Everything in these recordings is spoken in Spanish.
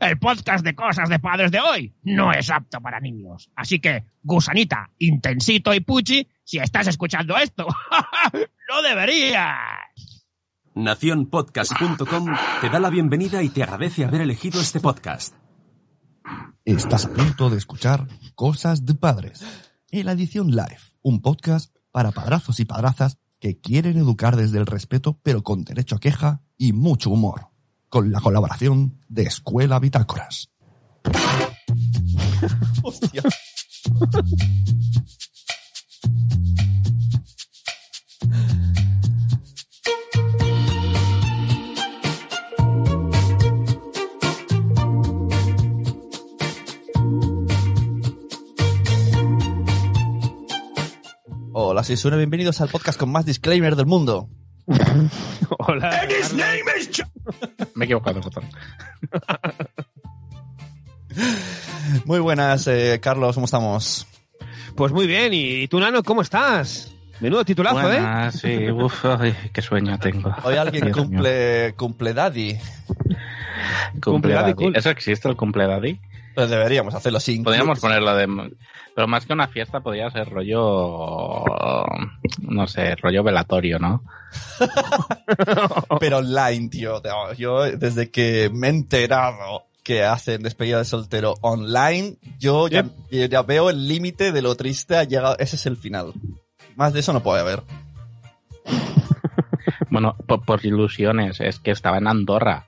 El podcast de cosas de padres de hoy no es apto para niños. Así que, gusanita, intensito y puchi, si estás escuchando esto, no deberías. Naciónpodcast.com te da la bienvenida y te agradece haber elegido este podcast. Estás a punto de escuchar Cosas de Padres, en la edición live, un podcast para padrazos y padrazas que quieren educar desde el respeto, pero con derecho a queja y mucho humor, con la colaboración de Escuela Bitácoras. Hostia. Hola, soy Sune, bienvenidos al podcast con más disclaimer del mundo. Hola. Me he equivocado, botón. Muy buenas, eh, Carlos, ¿cómo estamos? Pues muy bien, ¿y tú, Nano, cómo estás? Menudo titulazo, ¿eh? Buenas, sí, uf, ay, qué sueño tengo. Hoy alguien cumple, cumple daddy. Cumple Daddy daddy. cool. ¿Eso existe, el cumple daddy? Pues deberíamos hacerlo sin Podríamos ponerlo de... Pero más que una fiesta podría ser rollo... No sé, rollo velatorio, ¿no? Pero online, tío. Yo, desde que me he enterado que hacen despedida de soltero online, yo ya, ya veo el límite de lo triste. Ha llegado, ese es el final. Más de eso no puede haber. Bueno, por, por ilusiones, es que estaba en Andorra.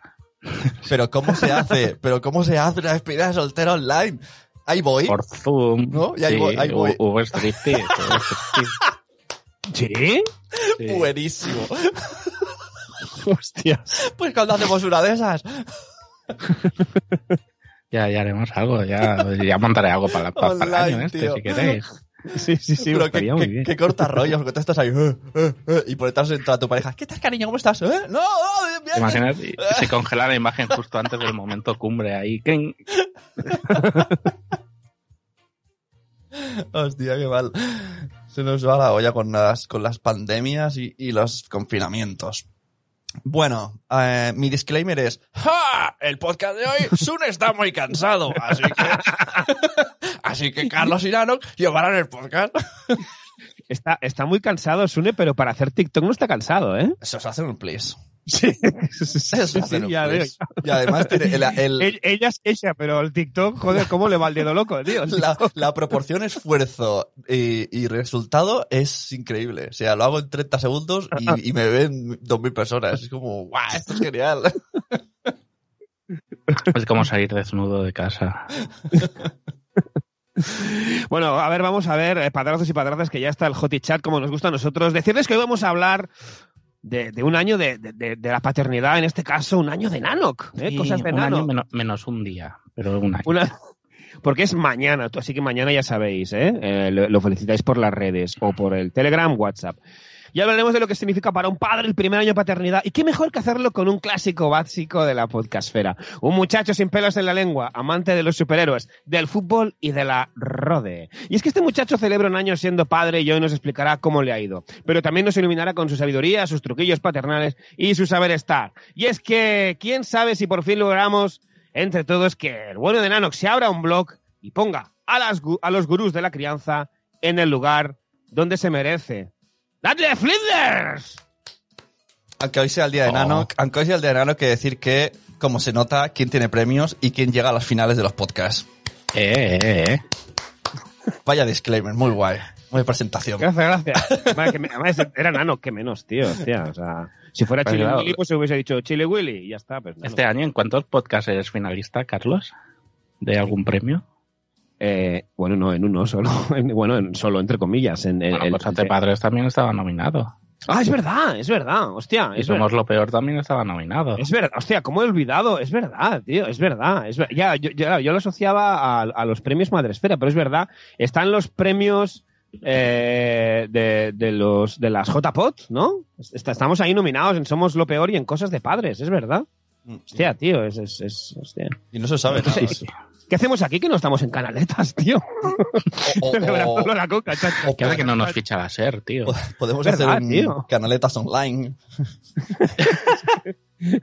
Pero ¿cómo se hace? Pero ¿cómo se hace una despedida de soltero online? Ahí voy. Por Zoom. ¿No? Y ahí sí, voy, ahí voy. Hubo striptease, ¿Sí? sí. Buenísimo. Hostia. Pues cuando hacemos una de esas. Ya, ya haremos algo, ya, ya montaré algo para, para, el año este, tío. si queréis. Sí, sí, sí, Pero muy bien. que corta rollos, que tú estás ahí eh, eh, eh, y por detrás entra tu pareja. ¿Qué tal, cariño? ¿Cómo estás? ¿Eh? No, no, bien, Se congela la imagen justo antes del momento cumbre ahí. Hostia, qué mal. Se nos va la olla con las, con las pandemias y, y los confinamientos. Bueno, eh, mi disclaimer es, ¡Ja! El podcast de hoy, Sun está muy cansado, así que, así que Carlos y Nano llevarán el podcast. Está, está muy cansado, Sune, pero para hacer TikTok no está cansado, ¿eh? Eso se hace un please. Sí, sí, sí, ya. Y además tiene el- el- Ell- Ella es ella, pero el TikTok, joder, ¿cómo le va el dedo loco, tío? la, la proporción esfuerzo y, y resultado es increíble. O sea, lo hago en 30 segundos y, y me ven 2.000 personas. Es como, ¡guau! Esto es genial. Es como salir desnudo de casa. Bueno, a ver, vamos a ver, eh, padrazos y padrazas, que ya está el Hoti Chat, como nos gusta a nosotros. Decirles que hoy vamos a hablar de, de un año de, de- de- la paternidad, en este caso, un año de Nanok, ¿eh? Sí, cosas de un año menos, menos un día, pero un año. Una- Porque es mañana, así que mañana ya sabéis, ¿eh? Eh, lo, lo felicitáis por las redes o por el Telegram, WhatsApp. Y hablaremos de lo que significa para un padre el primer año de paternidad. Y qué mejor que hacerlo con un clásico básico de la podcastfera. Un muchacho sin pelos en la lengua, amante de los superhéroes, del fútbol y de la rode. Y es que este muchacho celebra un año siendo padre y hoy nos explicará cómo le ha ido. Pero también nos iluminará con su sabiduría, sus truquillos paternales y su saber estar. Y es que, quién sabe si por fin logramos entre todos que el bueno de Nanox se abra un blog y ponga a, las a los gurús de la crianza en el lugar donde se merece. ¡Dadle Flinders! Aunque hoy sea el día de Oh. Nano, aunque hoy sea el día de Nano, hay que decir que, como se nota, quién tiene premios y quién llega a las finales de los podcasts. Eh, eh, eh. Vaya disclaimer, muy guay. Muy presentación. Gracias, gracias. Además, que me- además era Nano, que menos, tío. Hostia, o sea, si fuera Chile claro. Willy, pues se hubiese dicho Chile Willy y ya está. Pues. Este año, ¿en cuántos podcasts eres finalista, Carlos? ¿De algún premio? Eh, bueno, no, en uno solo. En- bueno, en, solo entre comillas. En, en- Bueno, en- pues Padres también estaba nominado. Ah, es verdad, es verdad, hostia. Y Somos verdad. lo peor también estaba nominado. Es verdad, hostia, ¿cómo he olvidado? Es verdad, tío, es verdad. Es ver- ya, yo, ya, yo lo asociaba a, a los premios Madresfera, pero es verdad. Están los premios eh, de, de los de las JPOT, ¿no? Est- Estamos ahí nominados en Somos lo Peor y en Cosas de Padres, es verdad. Hostia, tío, es, es, es- hostia. Y no se sabe nada. ¿Qué hacemos aquí que no estamos en canaletas, tío? O- o- Celebrándolo o- la coca, chacho. o- Que hace que no nos ficha la SER, tío. Podemos Verdad, hacer un tío. canaletas online.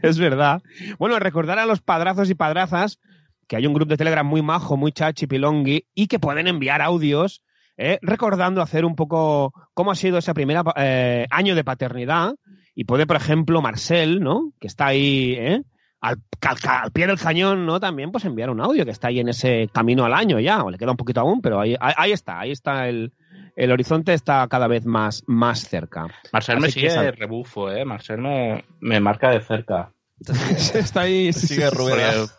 Es verdad. Bueno, recordar a los padrazos y padrazas que hay un grupo de Telegram muy majo, muy chachi, pilongui, y que pueden enviar audios eh, recordando hacer un poco cómo ha sido ese primer año de paternidad. Y puede, por ejemplo, Marcel, ¿no? Que está ahí, ¿eh? Al, al pie del cañón, ¿no? También, pues enviar un audio que está ahí en ese camino al año ya, o le queda un poquito aún, pero ahí, ahí, ahí está, ahí está el, el horizonte está cada vez más, más cerca. Marcel me Así sigue rebufo, ¿eh? Marcel me, me marca de cerca. está ahí. Sigue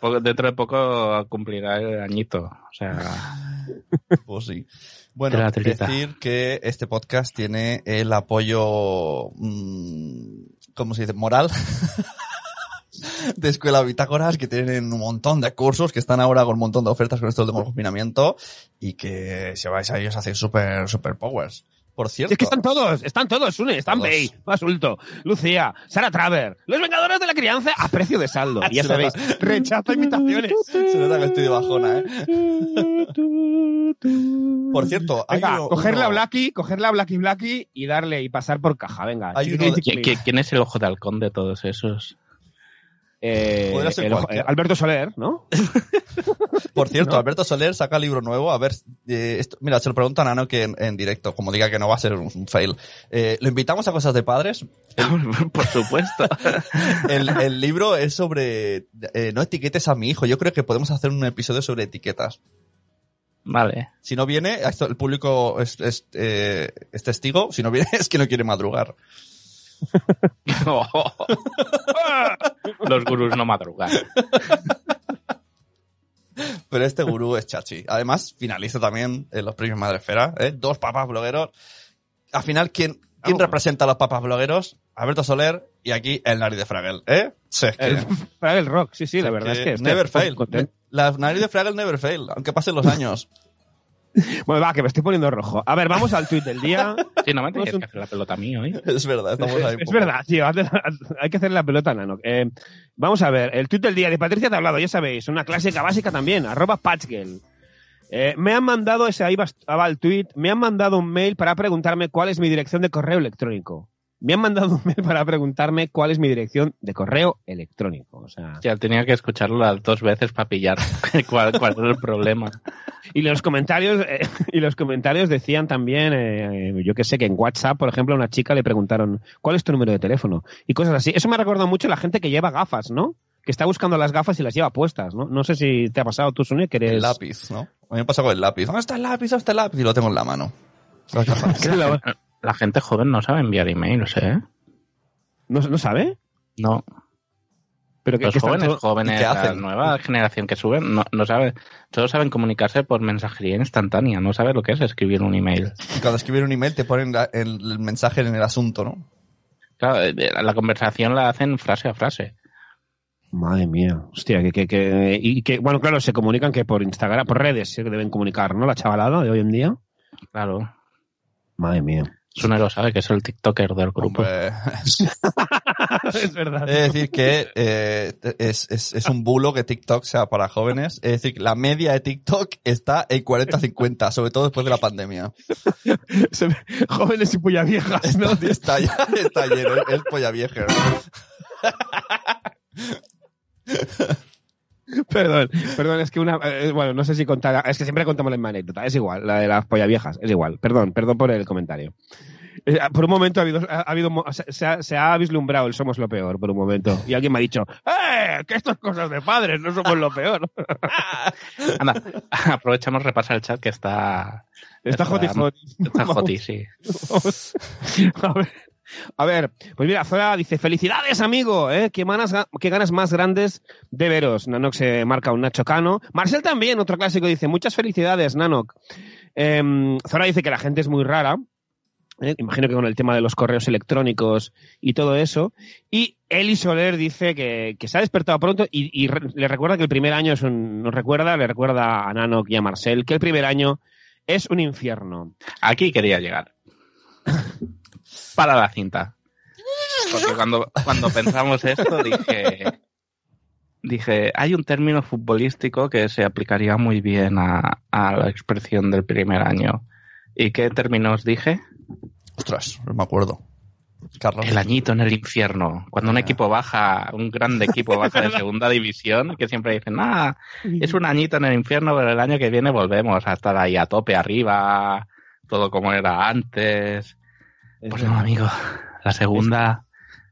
poco- dentro de poco cumplirá el añito. O sea, Pues sí. Bueno, decir que este podcast tiene el apoyo, mm, ¿cómo se dice? Moral. de Escuela Bitácoras que tienen un montón de cursos que están ahora con un montón de ofertas con esto del confinamiento y que si vais a ellos hacéis super super powers. Por cierto, Es que están todos, están todos, Sune, están Todos. Bey, Basulto, Lucía, Sara Traver, los Vengadores de la Crianza a precio de saldo. Y ya sabéis, nota. rechazo invitaciones. se nota que estoy de bajona, ¿eh? Por cierto, hay Venga, uno- cogerle a Blacky, cogerle a Blacky Blacky y darle y pasar por caja, venga. Hay Chiqui, uno de- chiqui, ¿qui- qui- ¿quién es el ojo de halcón de todos esos? Eh, ser el cualquiera. Alberto Soler, ¿no? Por cierto, ¿No? Alberto Soler saca libro nuevo. A ver, eh, esto- mira, se lo pregunta a Nano que en, en directo, como diga que no va a ser un, un fail. Eh, lo invitamos a cosas de padres. Por supuesto. El, el libro es sobre eh, no etiquetes a mi hijo. Yo creo que podemos hacer un episodio sobre etiquetas. Vale. Si no viene, el público es, es, eh, es testigo. Si no viene, es que no quiere madrugar. Los gurús no madrugan. Pero este gurú es chachi. Además, finaliza también en los premios Madresfera. ¿eh? Dos papas blogueros. Al final, ¿quién, quién representa a los papas blogueros? Alberto Soler y aquí el nariz de Fragel. ¿Eh? Sí, es que- El, para el rock, sí, sí, la verdad es que... estoy Never fail. La nariz de Fragel never fail, aunque pasen los años. Bueno, va, que me estoy poniendo rojo. A ver, vamos al tuit del día. Sí, no me tienes Es un- que hacer la pelota a mí hoy. es verdad, estamos ahí. Es poco. verdad, tío. Hay que hacer la pelota, Nano. Eh, vamos a ver, el tuit del día de Patricia te ha hablado, ya sabéis, una clásica básica también, arroba patchgirl. Eh, me han mandado, ese ahí va el tuit, me han mandado un mail para preguntarme cuál es mi dirección de correo electrónico. Me han mandado un mail para preguntarme cuál es mi dirección de correo electrónico. O sea, Ya tenía que escucharlo las dos veces para pillar cuál, cuál es el problema. y los comentarios, eh, y los comentarios decían también, eh, yo que sé, que en WhatsApp, por ejemplo, a una chica le preguntaron cuál es tu número de teléfono y cosas así. Eso me ha recordado mucho a la gente que lleva gafas, ¿no? Que está buscando las gafas y las lleva puestas, ¿no? No sé si te ha pasado tú, Sune, que eres... El lápiz, ¿no? A mí me pasa con el lápiz. ¿Dónde está el lápiz? ¿Dónde está el lápiz? Y lo tengo en la mano. ¿Sabes qué pasa? La, gente joven no sabe enviar emails, ¿eh? ¿No, no sabe? No. Pero que, Los que jóvenes, todo- jóvenes, ¿Y qué la nueva generación que suben, no, no sabe, solo saben comunicarse por mensajería instantánea, no sabe lo que es escribir un email. Y cuando escriben un email te ponen la- el, el mensaje en el asunto, ¿no? Claro, eh, la conversación la hacen frase a frase. Madre mía, hostia, que, que, que, y que, bueno, claro, se comunican que por Instagram, por redes se deben comunicar, ¿no? La chavalada de hoy en día. Claro. Madre mía. Sune lo sabe, que es el TikToker del grupo. Es verdad. Es decir, que eh, es, es, es un bulo que TikTok sea para jóvenes. Es decir, que la media de TikTok está en 40-50, sobre todo después de la pandemia. Jóvenes y puya viejas, ¿no? Está, ya, está lleno, es polla vieja. Perdón, perdón, es que una. eh, bueno, no sé si contar. Es que siempre contamos la misma anécdota. Es igual, la de las polla viejas. Es igual. Perdón, perdón por el comentario. Eh, Por un momento ha habido, ha habido se, ha, se ha vislumbrado el somos lo peor, por un momento. Y alguien me ha dicho, ¡eh! Que esto es cosas de padres, no somos lo peor. Anda, aprovechamos repasar el chat que está... Está. Está sí. Vamos. A ver, a ver, pues mira, Zora dice, felicidades, amigo, ¿eh? Qué, qué ganas más grandes de veros. Nanox se marca un Nacho Cano. Marcel también, otro clásico, dice, muchas felicidades, Nanok. Em, Zora dice que la gente es muy rara. ¿eh? imagino que con el tema de los correos electrónicos y todo eso. Y Eli Soler dice que, se ha despertado pronto y, le recuerda que el primer año es un, nos recuerda, le recuerda a Nano y a Marcel que el primer año es un infierno. Aquí quería llegar. Para la cinta. Porque cuando, cuando pensamos esto dije, dije, hay un término futbolístico que se aplicaría muy bien a, a la expresión del primer año. ¿Y qué términos dije? Ostras, no me acuerdo. Carlos. El añito en el infierno. Cuando un equipo baja, un grande equipo baja de segunda división, que siempre dicen, ah, es un añito en el infierno, pero el año que viene volvemos a estar ahí a tope arriba, todo como era antes. Pues no, amigo, la segunda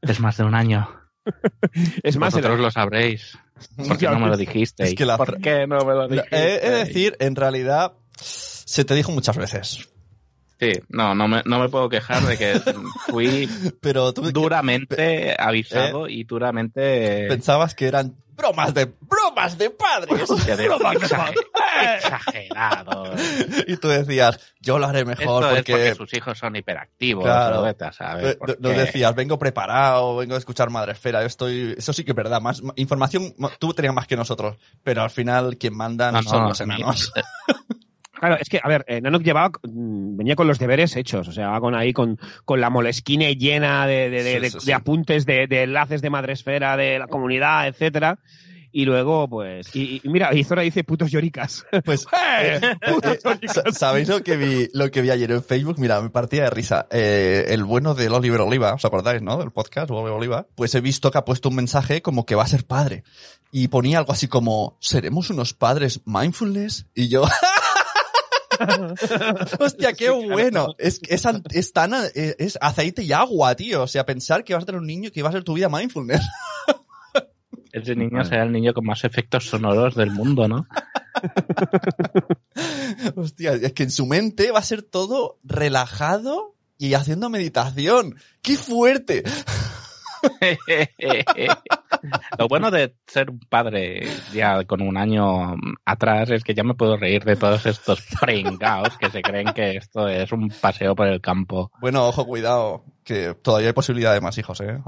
es más de un año. Es más, Vosotros el- lo sabréis. ¿Por qué no me lo ves. dijisteis? Es que la- ¿Por qué no me lo He dijisteis? he de decir, en realidad, se te dijo muchas veces. Sí, no, no me, no me puedo quejar de que fui Pero tú duramente avisado y duramente... pensabas que eran bromas de bromas de padres. Exagerado. y tú decías, yo lo haré mejor Esto es porque, porque sus hijos son hiperactivos. Claro. Vete a saber no- decías, vengo preparado, vengo a escuchar Madresfera. Yo estoy, eso sí que es verdad, más información ma- tú tenías más que nosotros, pero al final quien manda No, son los enanos. Claro, es que, a ver, eh, llevaba, mm, venía con los deberes hechos, o sea, con ahí con, con la molesquine llena de, de, de- Sí, de- sí, de sí. apuntes, de, enlaces de madresfera, de la comunidad, etcétera. Y luego, pues, y, y mira, y Zora dice putos lloricas. Pues, ¡Eh! Putos eh, lloricas. sa- ¿sabéis lo que vi, lo que vi ayer en Facebook? Mira, me partía de risa. Eh, el bueno del Oliver Oliva, ¿os acordáis, no? Del podcast Oliver Oliva. Pues he visto que ha puesto un mensaje como que va a ser padre. Y ponía algo así como, ¿seremos unos padres mindfulness? Y yo, hostia, qué bueno. Es, es, es tan, eh, es aceite y agua, tío. O sea, pensar que vas a tener un niño que va a ser tu vida mindfulness. Ese niño será el niño con más efectos sonoros del mundo, ¿no? Hostia, es que en su mente va a ser todo relajado y haciendo meditación. ¡Qué fuerte! Lo bueno de ser un padre ya con un año atrás es que ya me puedo reír de todos estos pringaos que se creen que esto es un paseo por el campo. Bueno, ojo, cuidado, que todavía hay posibilidad de más hijos, ¿eh?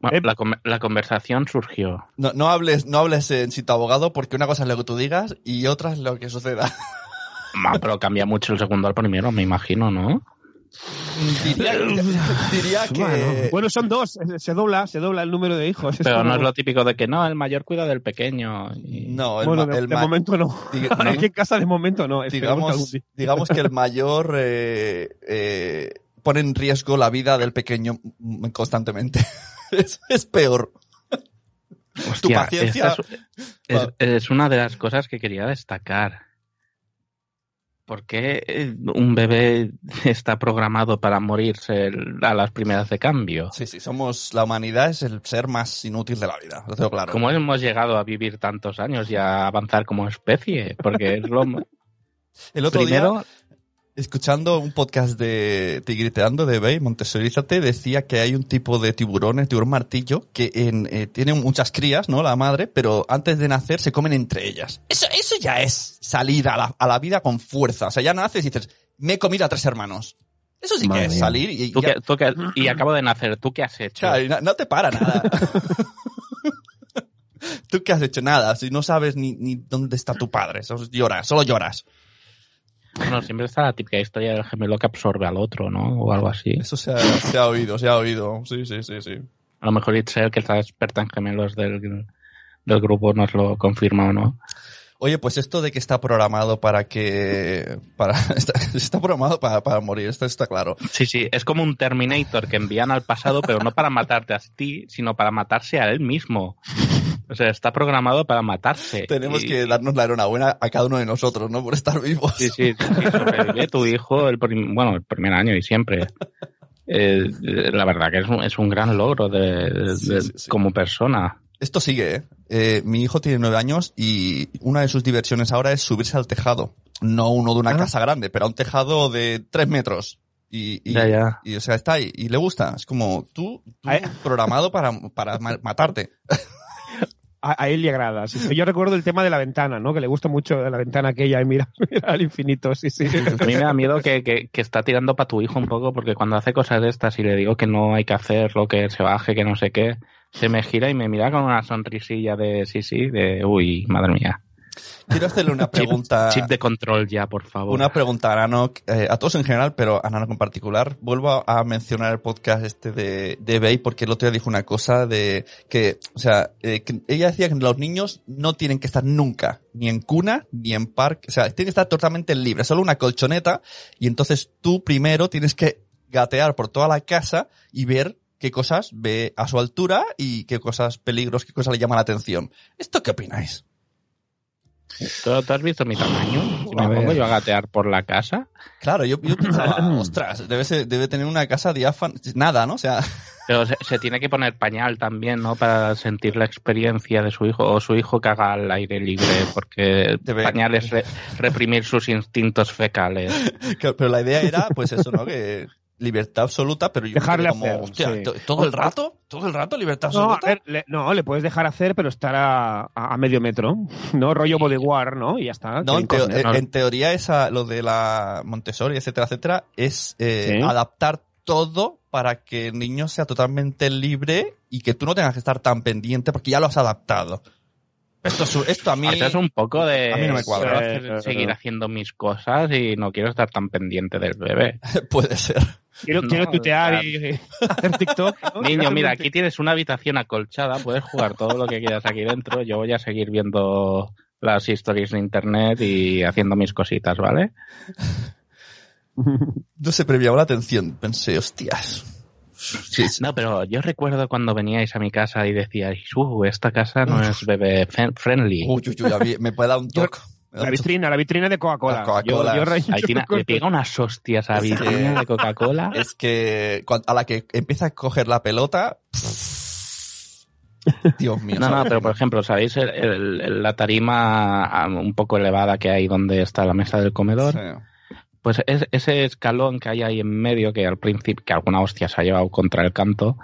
Bueno, Eh. la, con- la conversación surgió. No, no hables, no hables en si tu abogado porque una cosa es lo que tú digas y otra es lo que suceda. Ma, pero cambia mucho el segundo al primero, me imagino, ¿no? Diría, diría que... Bueno, bueno, son dos, se dobla, se dobla el número de hijos. Es Pero como- no es lo típico de que no, el mayor cuida del pequeño. y- No, el, bueno, ma- de, el de ma- momento no. diga- Aquí en casa de momento no. esperemos que digamos, digamos que el mayor eh, eh, pone en riesgo la vida del pequeño constantemente. es, es peor. Hostia, paciencia- Es, es- es una de las cosas que quería destacar. ¿Por qué eh, un bebé está programado para morirse a las primeras de cambio? Sí, sí, somos, la humanidad es el ser más inútil de la vida, lo tengo claro. ¿Cómo hemos llegado a vivir tantos años y a avanzar como especie? Porque es lo El otro día, primero. Escuchando un podcast de Tigriteando de Bay, Montessorízate, decía que hay un tipo de tiburón, el tiburón martillo, que en, eh, tiene muchas crías, ¿no? La madre, pero antes de nacer se comen entre ellas. Eso, eso ya es salir a la, a la vida con fuerza. O sea, ya naces y dices, me he comido a tres hermanos. Eso sí Madre que es mía. salir y, ¿Tú ya- qué- tú qué- y acabo de nacer, ¿tú qué has hecho? Claro, no, no te para nada. ¿Tú qué has hecho? Nada. Si no sabes ni, ni dónde está tu padre. Solo lloras, solo lloras. Bueno, siempre está la típica historia del gemelo que absorbe al otro, ¿no? O algo así. Eso se ha, se ha oído, se ha oído. Sí, sí, sí, sí. A lo mejor Itzel, que es la experta en gemelos del, del grupo, nos lo confirma o no. Oye, pues esto de que está programado para que... Para, está, está programado para, para morir, esto está claro. Sí, sí, es como un Terminator que envían al pasado, pero no para matarte a ti, sino para matarse a él mismo. O sea, está programado para matarse. Tenemos Y- que darnos la enhorabuena a cada uno de nosotros, ¿no? Por estar vivos. Sí, sí, sí, tu hijo el prim- bueno, el primer año y siempre. Eh, eh, la verdad que es un, es un gran logro de, de- Sí, de- sí, sí. como persona. Esto sigue, ¿eh? Eh, Mi hijo tiene nueve años y una de sus diversiones ahora es subirse al tejado. No uno de una Ah. casa grande, pero a un tejado de tres metros. Y, y, Ya, ya. y, o sea, está ahí y le gusta. Es como tú, tú programado para, para ma- matarte. A, a él le agrada. Yo recuerdo el tema de la ventana, ¿no? Que le gusta mucho la ventana aquella y mira, mira al infinito, sí, sí. A mí me da miedo que, que, que está tirando para tu hijo un poco, porque cuando hace cosas de estas y le digo que no hay que hacerlo, que se baje, que no sé qué, se me gira y me mira con una sonrisilla de sí, sí, de uy, madre mía. Quiero hacerle una pregunta. Chip, chip de control ya, por favor. Una pregunta a Nano, eh, a todos en general, pero a Nano en particular. Vuelvo a mencionar el podcast este de, de Bey porque el otro día dijo una cosa de que, o sea, eh, que ella decía que los niños no tienen que estar nunca, ni en cuna, ni en parque, o sea, tienen que estar totalmente libres, solo una colchoneta, y entonces tú primero tienes que gatear por toda la casa y ver qué cosas ve a su altura y qué cosas, peligros, qué cosas le llaman la atención. ¿Esto qué opináis? ¿Tú, tú has visto mi tamaño? Si me A ver. pongo yo a gatear por la casa. Claro, yo, yo pensaba, ostras, debe, ser- debe tener una casa diáfana, nada, ¿no? O sea, Pero se, se tiene que poner pañal también, ¿no? Para sentir la experiencia de su hijo o su hijo que haga al aire libre, porque Debe- pañal es re- reprimir sus instintos fecales. Pero la idea era, pues eso, ¿no? Que libertad absoluta, pero yo Dejarle como, hacer, hostia, sí. todo el rato, todo el rato libertad No, absoluta. ver, le, no, le puedes dejar hacer, pero estar a, a, a medio metro, ¿no? Rollo bodyguard, ¿no? Y ya está. No, en, teo- en teoría esa, lo de la Montessori, etcétera, etcétera, es eh, Sí. adaptar todo para que el niño sea totalmente libre y que tú no tengas que estar tan pendiente porque ya lo has adaptado. Esto, es- esto a mí... Esto es un poco de a mí no me cuadra. seguir haciendo mis cosas y no quiero estar tan pendiente del bebé. puede ser. Quiero, No, quiero tuitear y hacer TikTok. ¿no? Niño, mira, aquí tienes una habitación acolchada, puedes jugar todo lo que quieras aquí dentro. Yo voy a seguir viendo las historias de internet y haciendo mis cositas, ¿vale? No me llamó la atención. Pensé, hostias. Sí, sí. No, pero yo recuerdo cuando veníais a mi casa y decíais, uh, esta casa no es bebé friendly. Uy, uy, uy, me puede dar un toque. La vitrina, la vitrina de Coca-Cola. La Coca-Cola. Yo- yo le pega unas hostias a Es que- vitrina de Coca-Cola. Es que a la que empieza a coger la pelota. Dios mío. No, no, pero por ejemplo, ¿sabéis el- el- el- la tarima ah, un poco elevada que hay donde está la mesa del comedor? Sí. Pues es- ese escalón que hay ahí en medio, que al principio, que alguna hostia se ha llevado contra el canto,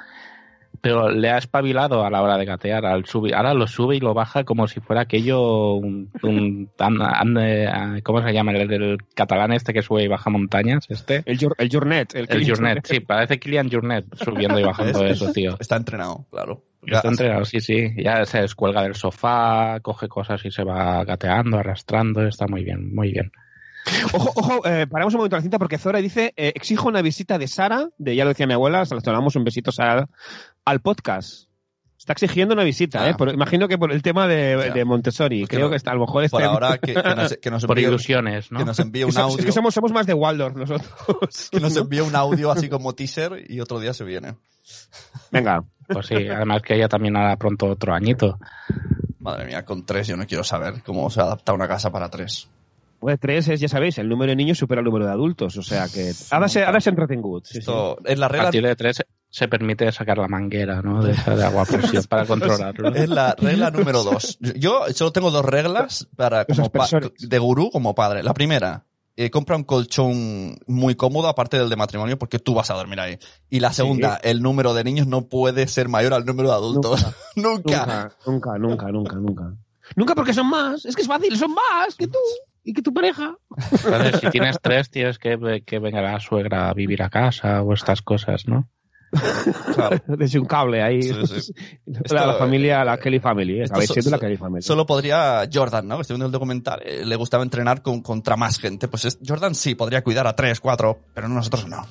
pero le ha espabilado a la hora de gatear, al subir, ahora lo sube y lo baja como si fuera aquello, un, un- an- an- ¿cómo se llama? El, el catalán este que sube y baja montañas, este. El, el Journet. El, El Journet, sí, parece Kilian Journet subiendo y bajando Es- eso, tío. Está entrenado, claro. Está entrenado, sí, sí. Ya se descuelga del sofá, coge cosas y se va gateando, arrastrando. Está muy bien, muy bien. Ojo, ojo, eh, paramos un momento la cinta porque Zora dice, eh, exijo una visita de Sara, de ya lo decía mi abuela, se la tomamos un besito Sara, al podcast. Está exigiendo una visita, Ah. ¿eh? Por- imagino que por el tema de, Montessori. Porque Creo no- que está, a lo mejor está Por ahora que, que nos, que nos Por envíe, ilusiones, ¿no? que nos envíe un Es que audio. somos, somos más de Waldorf nosotros. que nos envíe un audio así como teaser y otro día se viene. Venga. Pues sí, además que ella también hará pronto otro añito. Madre mía, con tres yo no quiero saber cómo se adapta una casa para tres. Pues tres es, ya sabéis, el número de niños supera el número de adultos, o sea que ser, ha de ser entretingut. Sí, sí. Esto es la A regla, partir de tres se permite sacar la manguera, ¿no? De de agua a presión para controlarlo. es la regla número dos. Yo solo tengo dos reglas para como de gurú como padre. La primera, eh, compra un colchón muy cómodo aparte del de matrimonio porque tú vas a dormir ahí. Y la segunda, el número de niños no puede ser mayor al número de adultos. Nunca. Nunca, nunca, nunca, nunca, nunca. Nunca porque son más, es que es fácil, son más que tú y que tu pareja. Entonces, si tienes tres, tienes que, que venga la suegra a vivir a casa o estas cosas, ¿no? Claro. Desde un cable ahí. Sí, sí. La, Esto, la familia, la Kelly Family, ¿eh? so- la so- Kelly Family. Solo podría Jordan, ¿no? Estoy viendo el documental, eh, le gustaba entrenar con, contra más gente. Pues es- Jordan sí podría cuidar a tres, cuatro, pero nosotros no.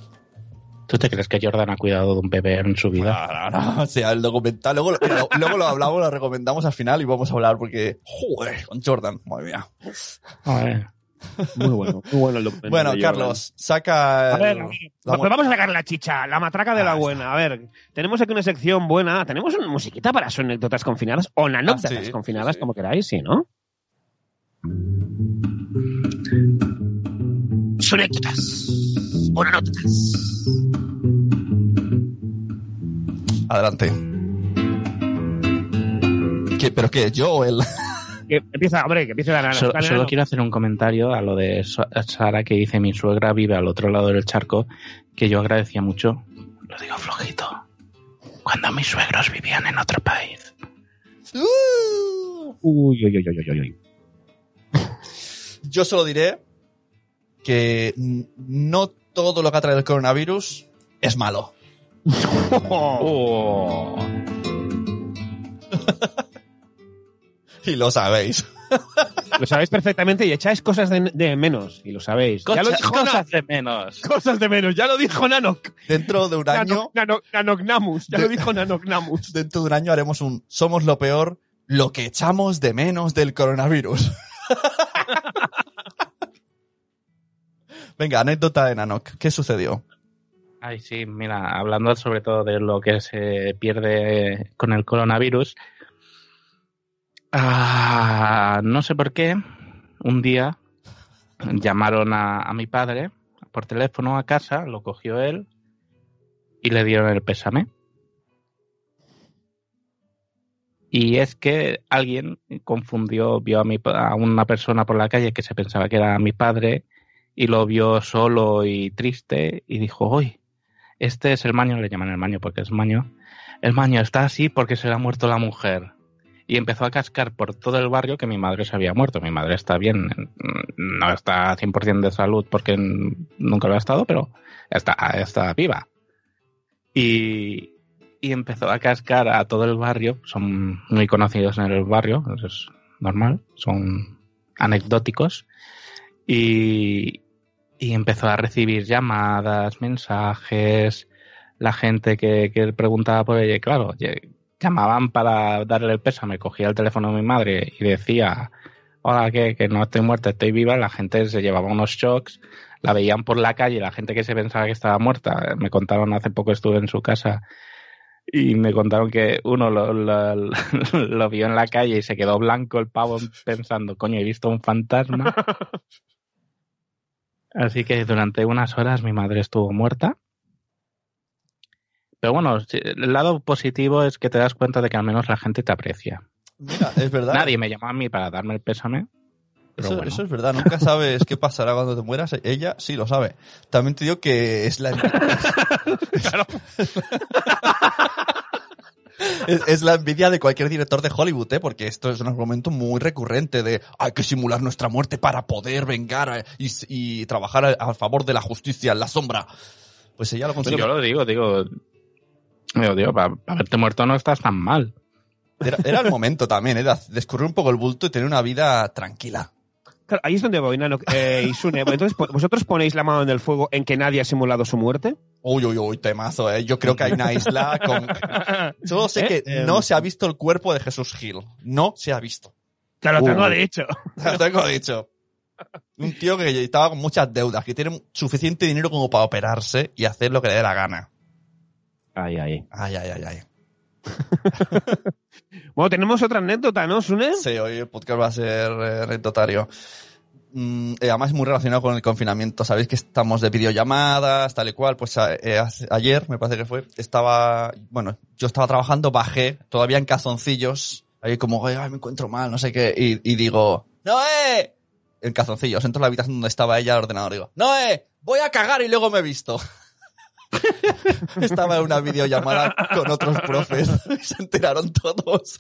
¿Tú te crees que Jordan ha cuidado de un bebé en su vida? No, no, no. O sea, el documental, luego, luego lo hablamos, lo recomendamos al final y vamos a hablar porque, joder, con Jordan, madre mía. Joder. Muy bueno, muy bueno el documental Bueno. Carlos, saca. A ver, el- a ver, la pues vamos a sacar la chicha, la matraca de Ah, la está. buena. A ver, tenemos aquí una sección buena. ¿Tenemos una musiquita para sus anécdotas confinadas? O anécdotas Ah, sí, confinadas, sí, como queráis, sí, ¿no? Sus anécdotas. O anécdotas. Adelante. ¿Qué, ¿Pero qué? ¿Yo o él? Que empieza, hombre, que empiece la nana. Solo, La solo nana. quiero hacer un comentario a lo de Sara que dice mi suegra vive al otro lado del charco, que yo agradecía mucho. Lo digo flojito. Cuando mis suegros vivían en otro país. ¡Uh! Uy, uy, uy, uy, uy, uy. Yo solo diré que no todo lo que ha traído el coronavirus es malo. Oh. Y lo sabéis. Lo sabéis perfectamente y echáis cosas de, de menos. Y lo sabéis. ya lo Cosas, dijo cosas de menos. Cosas de menos. Ya lo dijo Nanok. Dentro de un año, Nano, Nano- Nanognamus. Ya De- lo dijo Nanognamus. dentro de un año haremos un Somos lo peor, lo que echamos de menos del coronavirus. Venga, anécdota de Nanok. ¿Qué sucedió? Ay, sí, mira, hablando sobre todo de lo que se pierde con el coronavirus. ah, no sé por qué, un día llamaron a, a mi padre por teléfono a casa, lo cogió él y le dieron el pésame. Y es que alguien confundió, vio a, mi, a una persona por la calle que se pensaba que era mi padre y lo vio solo y triste y dijo, hoy este es el maño, le llaman el maño porque es maño. El maño está así porque se le ha muerto la mujer. Y empezó a cascar por todo el barrio que mi madre se había muerto. Mi madre está bien, no está 100% de salud porque nunca lo ha estado, pero está, está viva. Y, y empezó a cascar a todo el barrio. Son muy conocidos en el barrio, es normal, son anecdóticos. Y, y empezó a recibir llamadas, mensajes, la gente que, que preguntaba por ella. Claro, llamaban para darle el pésame. Cogía el teléfono de mi madre y decía, hola, que, que no estoy muerta, estoy viva. La gente se llevaba unos shocks, la veían por la calle, la gente que se pensaba que estaba muerta. Me contaron, hace poco estuve en su casa y me contaron que uno lo, lo- lo vio en la calle y se quedó blanco el pavo pensando, coño, he visto un fantasma. Así que durante unas horas mi madre estuvo muerta. Pero bueno, el lado positivo es que te das cuenta de que al menos la gente te aprecia. Mira, es verdad. Nadie me llamó a mí para darme el pésame. Pero Eso, bueno. eso es verdad, nunca sabes qué pasará cuando te mueras. Ella sí lo sabe. También te digo que es la es, es la envidia de cualquier director de Hollywood, ¿eh? porque esto es un argumento muy recurrente de hay que simular nuestra muerte para poder vengar a- y, y trabajar a, a favor de la justicia en la sombra. Pues ella lo consiguió. yo lo digo, digo, digo, digo, para, haberte muerto no estás tan mal. Era, era el momento también, ¿eh? de descubrir un poco el bulto y tener una vida tranquila. Claro, ahí es donde voy, Nano. Eh, Isune, entonces, ¿vosotros ponéis la mano en el fuego en que nadie ha simulado su muerte? Uy, uy, uy, temazo, ¿eh? Yo creo que hay una isla con... Solo sé ¿Eh? que Eh, no se ha visto el cuerpo de Jesús Gil. No se ha visto. Te lo tengo Uh. dicho. Te lo tengo dicho. Un tío que estaba con muchas deudas, que tiene suficiente dinero como para operarse y hacer lo que le dé la gana. Ay, ay. Ay, ay, ay, ay. Bueno, tenemos otra anécdota, ¿no, Sune? Sí, hoy el podcast va a ser eh, anecdotario. Mm, y además muy relacionado con el confinamiento. Sabéis que estamos de videollamadas, tal y cual. Pues eh, ayer, me parece que fue, estaba, bueno, yo estaba trabajando, bajé, todavía en calzoncillos, ahí como, ay, me encuentro mal, no sé qué, y, digo, ¡Noé! En calzoncillos, entro a la habitación donde estaba ella al ordenador, digo, ¡Noé! Voy a cagar y luego me he visto. Estaba en una videollamada con otros profes y se enteraron todos.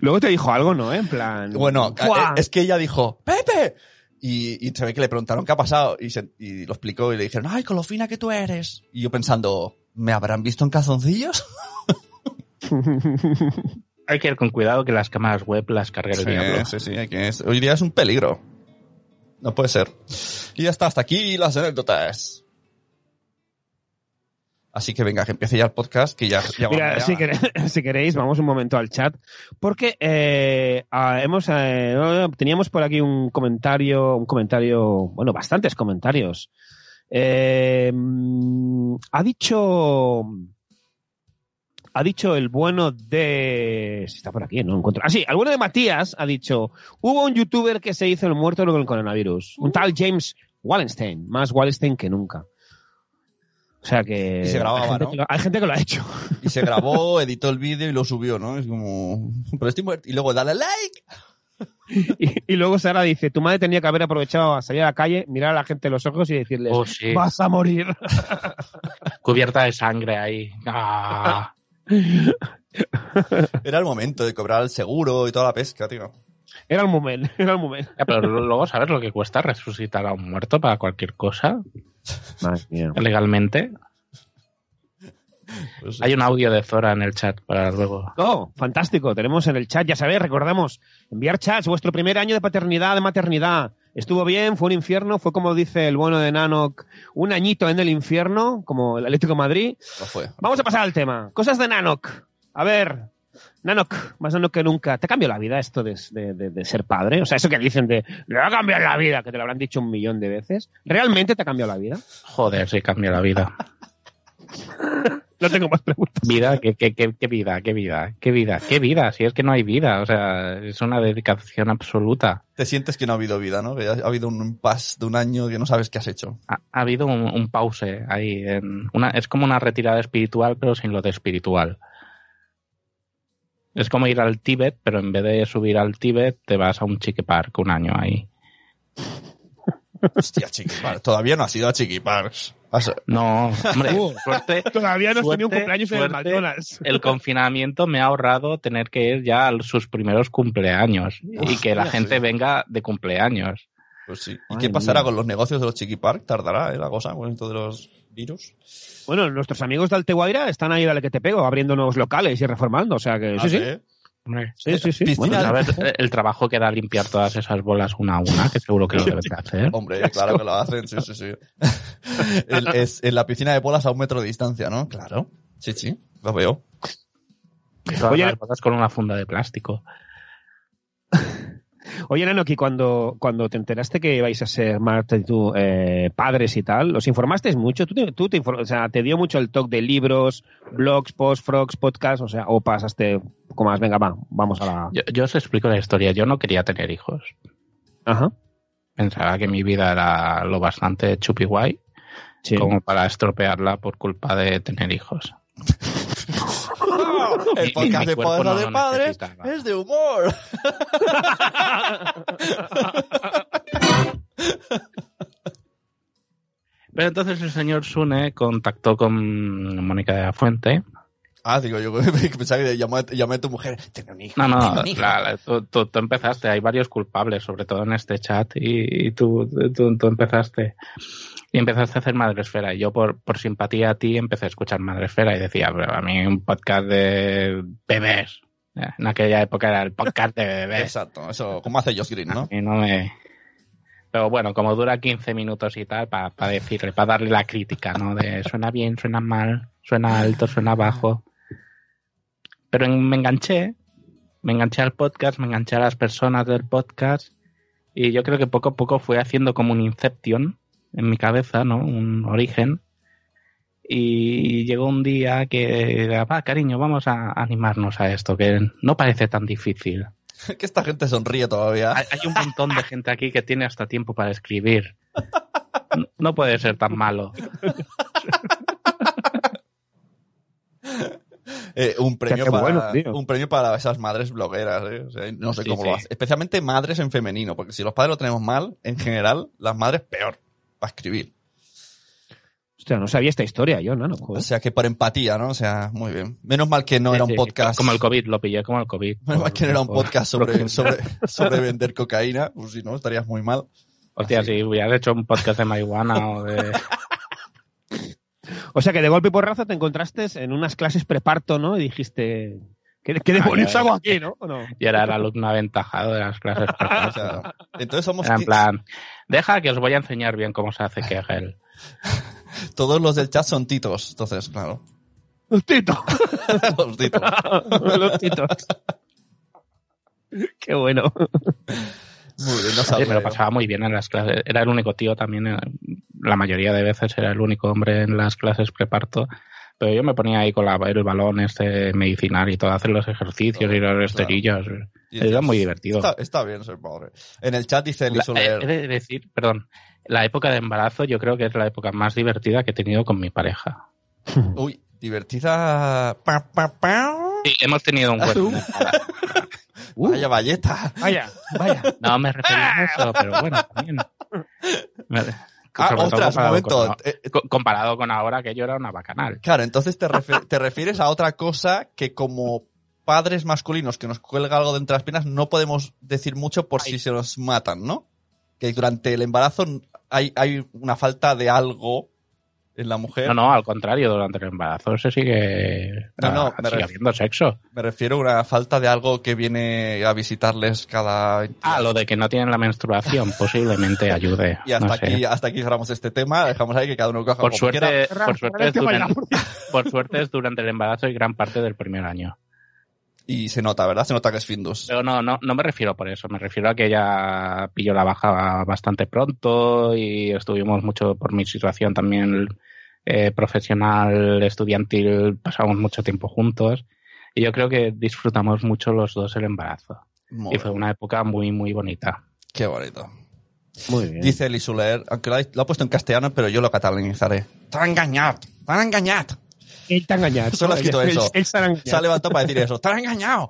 Luego te dijo algo, ¿no? En plan. Bueno, ¡Fua! eh, es que ella dijo, ¡Pepe! Y, y se ve que le preguntaron qué ha pasado y, se- y lo explicó y le dijeron, ¡ay, con lo fina que tú eres! Y yo pensando, ¿me habrán visto en calzoncillos? Hay que ir con cuidado que las cámaras web las cargue el diablo. sí, sí, hay que- hoy día es un peligro. No puede ser. Y ya está, hasta aquí las anécdotas. Así que venga, que empiece ya el podcast, que ya... ya Mira, si, quere- si queréis, vamos un momento al chat, porque eh, hemos eh, teníamos por aquí un comentario, un comentario, bueno, bastantes comentarios. Eh, ha dicho, ha dicho el bueno de, si está por aquí, no lo encuentro. Ah, sí, el bueno de Matías ha dicho, hubo un youtuber que se hizo el muerto con el coronavirus, un tal James Wallenstein, más Wallenstein que nunca. O sea que, Y se grababa, hay, gente ¿no? que lo, hay gente que lo ha hecho. Y se grabó, editó el vídeo y lo subió, ¿no? Es como... Pero estoy muerto. Y luego dale like. Y, y luego Sara dice, tu madre tenía que haber aprovechado a salir a la calle, mirar a la gente en los ojos y decirles, Oh, sí. vas a morir. Cubierta de sangre ahí. Ah. Era el momento de cobrar el seguro y toda la pesca, tío. Era el momento, era el momento. Ya, pero luego, ¿sabes lo que cuesta resucitar a un muerto para cualquier cosa? Madre mía. Legalmente. Pues, Hay un audio de Zora en el chat para luego. Oh, fantástico. Tenemos en el chat, ya sabéis, recordamos, enviar chats, vuestro primer año de paternidad, de maternidad. Estuvo bien, fue un infierno, fue como dice el bueno de Nanok, un añito en el infierno, como el Atlético de Madrid. lo fue. Vamos a pasar al tema. Cosas de Nanok. A ver, Nanok, más Nanok que nunca. ¿Te cambió la vida esto de, de- de- de ser padre? O sea, eso que dicen de, le va a cambiar la vida, que te lo habrán dicho un millón de veces. ¿Realmente te ha cambiado la vida? Joder, sí cambia la vida. No tengo más preguntas. Vida, ¿Qué, qué, qué, qué vida, qué vida, qué vida, qué vida, si es que no hay vida, o sea, es una dedicación absoluta. Te sientes que no ha habido vida, ¿no? Que ha ha habido un impasse de un año que no sabes qué has hecho. Ha, ha habido un, un pause ahí, en una, es como una retirada espiritual, pero sin lo de espiritual. Es como ir al Tíbet, pero en vez de subir al Tíbet, te vas a un chique park un año ahí. Hostia, Chiqui Parks. Todavía no has ido a Chiqui Parks. Has- No, hombre, Uh, suerte, Todavía no has tenido un Suerte, cumpleaños en el suerte. McDonald's. el confinamiento me ha ahorrado tener que ir ya a sus primeros cumpleaños y que la gente venga de cumpleaños. Pues sí. ¿Y Ay, qué pasará con los negocios de los Chiqui Park? ¿Tardará, eh, la cosa con esto de los virus? Bueno, nuestros amigos de Alteguaira están ahí, dale que te pego, abriendo nuevos locales y reformando. O sea que Ah, sí, sí. ¿sí? Sí, sí, sí. Piscina. Bueno, ¿sabes el- trabajo que da limpiar todas esas bolas una a una? Que seguro que lo deben de hacer. Hombre, claro que lo hacen, sí, sí, sí. El- es en la piscina de bolas a un metro de distancia, ¿no? Claro. Sí, sí, lo veo. Todas Oye- las bolas con una funda de plástico. Oye, Nanoki, cuando, cuando te enteraste que ibais a ser Marta y tú eh, padres y tal, ¿os informasteis mucho? ¿Tú te, tú te o sea, ¿te dio mucho el talk de libros, blogs, posts, frogs, podcasts? O sea, o pasaste como más, venga, va, vamos a la... Yo, yo os explico la historia. Yo no quería tener hijos. Ajá. Pensaba que mi vida era lo bastante chupi guay Sí. como para estropearla por culpa de tener hijos. El podcast de padres no de lo padres necesitaba. es de humor. Pero entonces el señor Sune contactó con Mónica de la Fuente. Ah, digo, yo pensaba que llamé, llamé a tu mujer. Tengo un hijo. No, no, tengo un hijo". la- la- tú, tú- tú empezaste. Hay varios culpables, sobre todo en este chat, y, y tú, tú, tú empezaste. Y empezaste a hacer Madresfera. Y yo, por, por simpatía a ti, empecé a escuchar Madresfera y decía, pero a mí un podcast de bebés. En aquella época era el podcast de bebés. Exacto, eso, como hace Josh Green, ¿no? Y no me... Pero bueno, como dura 15 minutos y tal, para decirle, para darle la crítica, ¿no? De suena bien, suena mal, suena alto, suena bajo. Pero en- me enganché, me enganché al podcast, me enganché a las personas del podcast y yo creo que poco a poco fue haciendo como un inception en mi cabeza, ¿no? Un origen. Y llegó un día que, va, cariño, vamos a animarnos a esto, que no parece tan difícil. que esta gente sonríe todavía. Hay, hay un montón de gente aquí que tiene hasta tiempo para escribir. No, no puede ser tan malo. Eh, un premio para bueno, tío. un premio para esas madres blogueras, ¿eh? O sea, no sé Sí, cómo sí. lo hacen. Especialmente madres en femenino, porque si los padres lo tenemos mal, en general, las madres peor para escribir. Hostia, no sabía esta historia yo, Nano. O joder. sea que por empatía, ¿no? O sea, muy bien. Menos mal que no Sí, era un sí, podcast. Como el COVID, lo pillé como el COVID. Menos mal que no era un podcast sobre, sobre, sobre vender cocaína, pues si no, estarías muy mal. Hostia, si hubieras hecho un podcast de marihuana o de... O sea que de golpe y porrazo te encontraste en unas clases preparto, ¿no? Y dijiste, ¿qué, qué demonios Ah, hago aquí, no? ¿O no? Yo era el alumno aventajado de las clases. O sea, entonces somos Era en plan, deja que os voy a enseñar bien cómo se hace Kegel. todos los del chat son titos, entonces, claro. Los titos. Los titos. Los titos. Qué bueno. Muy bien, no Sí, sabía me lo pasaba muy bien en las clases. Era el único tío también, eh, la mayoría de veces era el único hombre en las clases preparto. Pero yo me ponía ahí con la- el balón este medicinal y todo, a hacer los ejercicios y los Claro. esterillos. Y Era muy divertido. Está, está bien ser padre. En el chat dice La- Soler. he de decir, perdón, la época de embarazo yo creo que es la época más divertida que he tenido con mi pareja. Uy, divertida. Pa, pa, pa. Sí, hemos tenido un buen... Uh, Vaya valleta. vaya, vaya. No me refería a eso, pero bueno, también. Me- Ah, ostras, un comparado momento. con- Eh, co- comparado con ahora, que yo era una bacanal. Claro, entonces te, te refieres a otra cosa que como padres masculinos que nos cuelga algo de entre las piernas no podemos decir mucho por si se nos matan, ¿no? Que durante el embarazo hay, hay una falta de algo en la mujer. No, no, al contrario, durante el embarazo se sigue, No, no, ah, sigue habiendo sexo. Me refiero a una falta de algo que viene a visitarles cada... Ah, lo de que no tienen la menstruación posiblemente ayude. Y hasta no sé. aquí, hasta aquí cerramos este tema, dejamos ahí que cada uno coja Por como quiera. suerte, por, suerte es durante, por suerte es durante el embarazo y gran parte del primer año. Y se nota, ¿verdad? Se nota que es Findus. Pero no, no, no me refiero por eso, me refiero a que ella pilló la baja bastante pronto y estuvimos mucho por mi situación también eh, profesional, estudiantil, pasamos mucho tiempo juntos y yo creo que disfrutamos mucho los dos el embarazo. Muy Y fue una época muy, muy bonita. Qué bonito. Muy bien. Dice Eli Soler, aunque lo ha, lo ha puesto en castellano, pero yo lo catalanizaré. ¡Te han engañado! ¡Te han engañado! Él te ha engañado. Solo ha escrito eso. él se ha engañado. Se ha levantado para decir eso. ¡Te han engañado!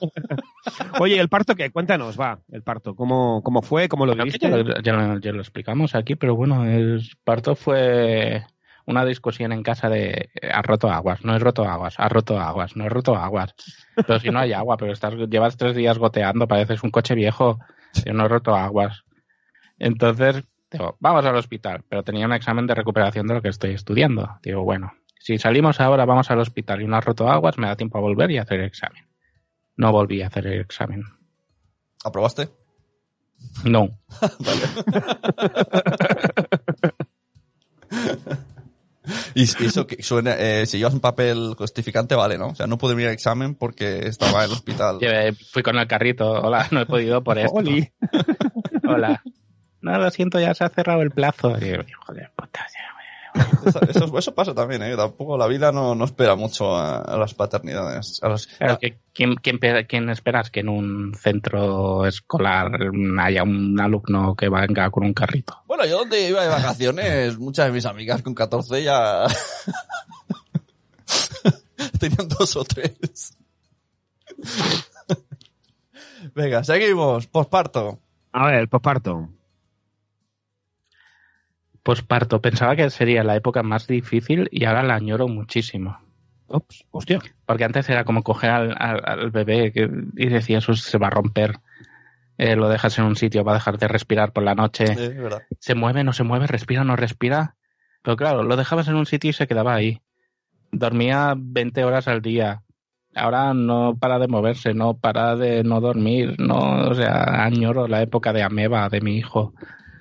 Oye, ¿el parto qué? Cuéntanos, va, el parto. ¿Cómo, cómo fue? ¿Cómo lo Creo que viste? ya, lo- ya lo- ya lo explicamos aquí, pero bueno, el parto fue una discusión en casa de eh, has roto aguas, no he roto aguas, has roto aguas, no he roto aguas. Pero si no hay agua, pero estás, llevas tres días goteando, pareces un coche viejo, yo no he roto aguas. Entonces, digo, vamos al hospital, pero tenía un examen de recuperación de lo que estoy estudiando. Digo, bueno, si salimos ahora, vamos al hospital y no has roto aguas, me da tiempo a volver y hacer el examen. No volví a hacer el examen. ¿Aprobaste? No. Y y eso que suena, eh, si llevas un papel justificante, vale, ¿no? O sea, no pude venir al examen porque estaba en el hospital. Llevé- fui con el carrito. Hola, no he podido por esto. Oli. Hola. No, lo siento, ya se ha cerrado el plazo. Y de puta. ya, Eso, eso- eso pasa también, ¿eh? Tampoco la vida no, no espera mucho a, a las paternidades. A Claro, que, ¿quién, quién, quién esperas que en un centro escolar haya un alumno que venga con un carrito? Bueno, yo donde iba de vacaciones, muchas de mis amigas con 14 ya tenían dos o tres. Venga, seguimos. Posparto. A ver, el posparto. Posparto. Pensaba que sería la época más difícil y ahora la añoro muchísimo. Ups, hostia. Porque antes era como coger al, al- al bebé que, y decías, "Uy, se va a romper. Eh, lo dejas en un sitio, va a dejar de respirar por la noche. Sí, es verdad. se mueve, no se mueve, respira, no respira. Pero claro, lo dejabas en un sitio y se quedaba ahí. Dormía 20 horas al día. Ahora no para de moverse, no para de no dormir, no, o sea, añoro la época de ameba de mi hijo.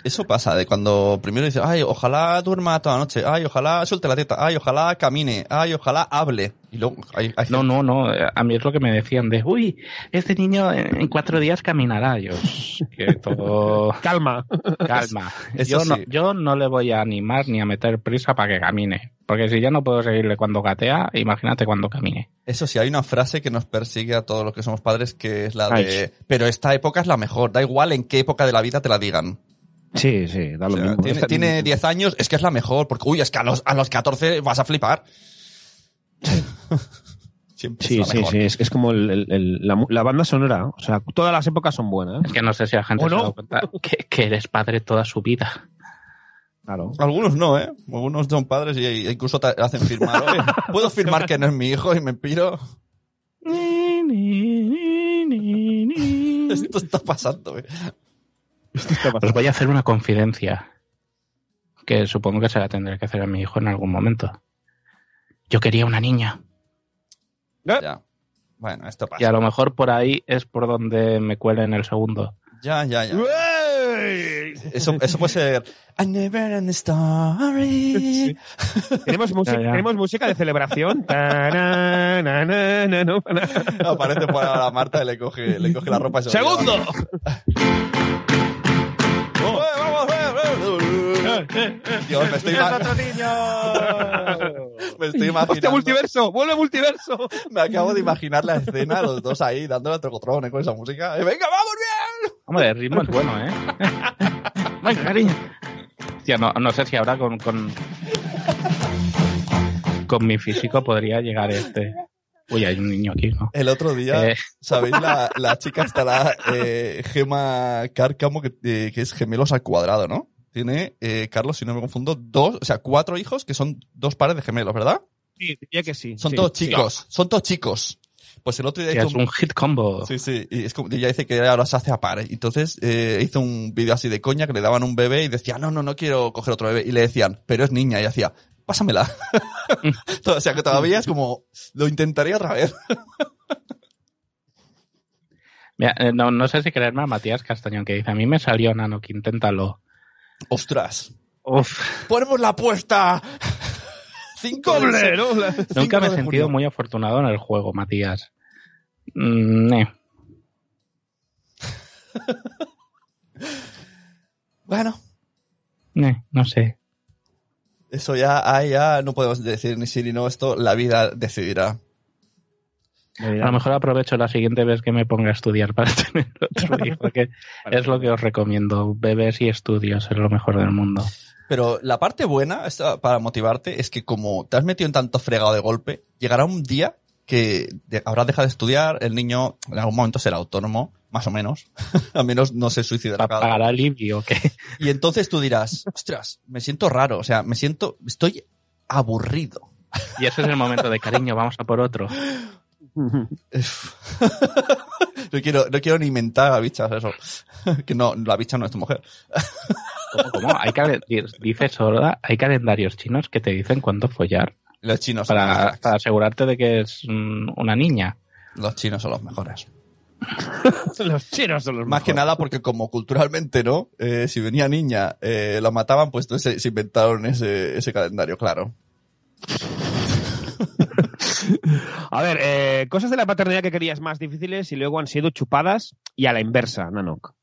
Eso pasa, de cuando primero dices, ay, ojalá duerma toda la noche, ay, ojalá suelte la teta, ay, ojalá camine, ay, ojalá hable. Y luego, hay, hay No, no, no, a mí es lo que me decían de, uy, este niño en cuatro días caminará. Yo, que todo Calma. calma. Eso Yo no, yo no le voy a animar ni a meter prisa para que camine. Porque si ya no puedo seguirle cuando gatea, imagínate cuando camine. Eso sí, hay una frase que nos persigue a todos los que somos padres que es la Ay. de, pero esta época es la mejor, da igual en qué época de la vida te la digan. Sí, sí, da O lo sea, mismo. tiene, tiene 10 años, es que es la mejor, porque, uy, es que a los, a los 14 vas a flipar. Siempre Sí, sí, mejor. sí. Es, es como el- el- el- la, banda sonora. O sea, todas las épocas son buenas. Es que no sé si la gente ¿O se ha no? dado cuenta que, que eres padre toda su vida. Claro. Algunos no, ¿eh? Algunos son padres y y incluso te hacen firmar. "Oye, ¿Puedo firmar que no es mi hijo y me piro? Esto está pasando, ¿eh? Os voy a hacer una confidencia que supongo que se la tendré que hacer a mi hijo en algún momento. Yo quería una niña Ya. Bueno, esto y a pasa. lo mejor por ahí es por donde me cuelen el segundo. Ya, ya, ya. Eso, eso puede ser. I never end the story. ¿Tenemos, música, Ya, ya. ¿Tenemos música de celebración? Ta, na, na, na, na, no, na. Aparece por ahí a la Marta y le coge, le coge la ropa y se lo ¡Segundo! Dios, me estoy, ima- me estoy ¡Hostia, imaginando. multiverso! ¡Vuelve multiverso! Me acabo de imaginar la escena, los dos ahí dándole a trocotrones con esa música. ¡Eh, ¡Venga, vamos bien! Hombre, el ritmo es bueno, ¿eh? Venga, cariño. Hostia, no, no sé si ahora con, con, con mi físico podría llegar este. Uy, hay un niño aquí, ¿no? El otro día, Eh. ¿sabéis? La, la chica estará eh, Gema Cárcamo, que, eh, que es gemelos al cuadrado, ¿no? Tiene, eh, Carlos, si no me confundo, dos, o sea, cuatro hijos que son dos pares de gemelos, ¿verdad? Sí, diría que sí. Son sí, todos sí. chicos, son todos chicos. Pues el otro día Que hizo es un- un hit combo. Sí, sí, y es como, ella dice que ahora se hace a pares. Entonces eh, hizo un vídeo así de coña que le daban un bebé y decía, no, no, no quiero coger otro bebé. Y le decían, pero es niña. Y hacía, pásamela. o sea que todavía es como, lo intentaría otra vez. Mira, eh, no, no sé si creerme a Matías Castañón que dice, a mí me salió Nano, que inténtalo. Ostras. Uf, Ponemos la apuesta. Cinco Doble, ¿no? nunca cinco me he sentido junio. muy afortunado en el juego, Matías. Mm, eh. Bueno, Eh, no sé. eso ya, ya no podemos decir ni sí ni no. Esto la vida decidirá. A lo mejor aprovecho la siguiente vez que me ponga a estudiar para tener otro hijo, que es lo que os recomiendo. Bebés y estudios es lo mejor del mundo. Pero la parte buena para motivarte es que como te has metido en tanto fregado de golpe, llegará un día que habrás dejado de estudiar, el niño en algún momento será autónomo, más o menos, al menos no se suicidará. ¿Pagará el IBI o qué? Y entonces tú dirás, ostras, me siento raro, o sea, me siento, estoy aburrido. Y ese es el momento de cariño, vamos a por otro. No quiero, no quiero ni mentar a bichas eso. que no, la bicha no es tu mujer. ¿Cómo? cómo? Hay calen- dice Sorda, hay calendarios chinos que te dicen cuándo follar Los chinos son los para, mejores. para asegurarte de que es mm, una niña. Los chinos son los mejores. los chinos son los Más que nada porque como culturalmente, ¿no? Eh, si venía niña, eh, lo mataban, pues entonces se, se inventaron ese, ese calendario, claro. A ver, eh, cosas de la paternidad que querías más difíciles y luego han sido chupadas y a la inversa, Nanok.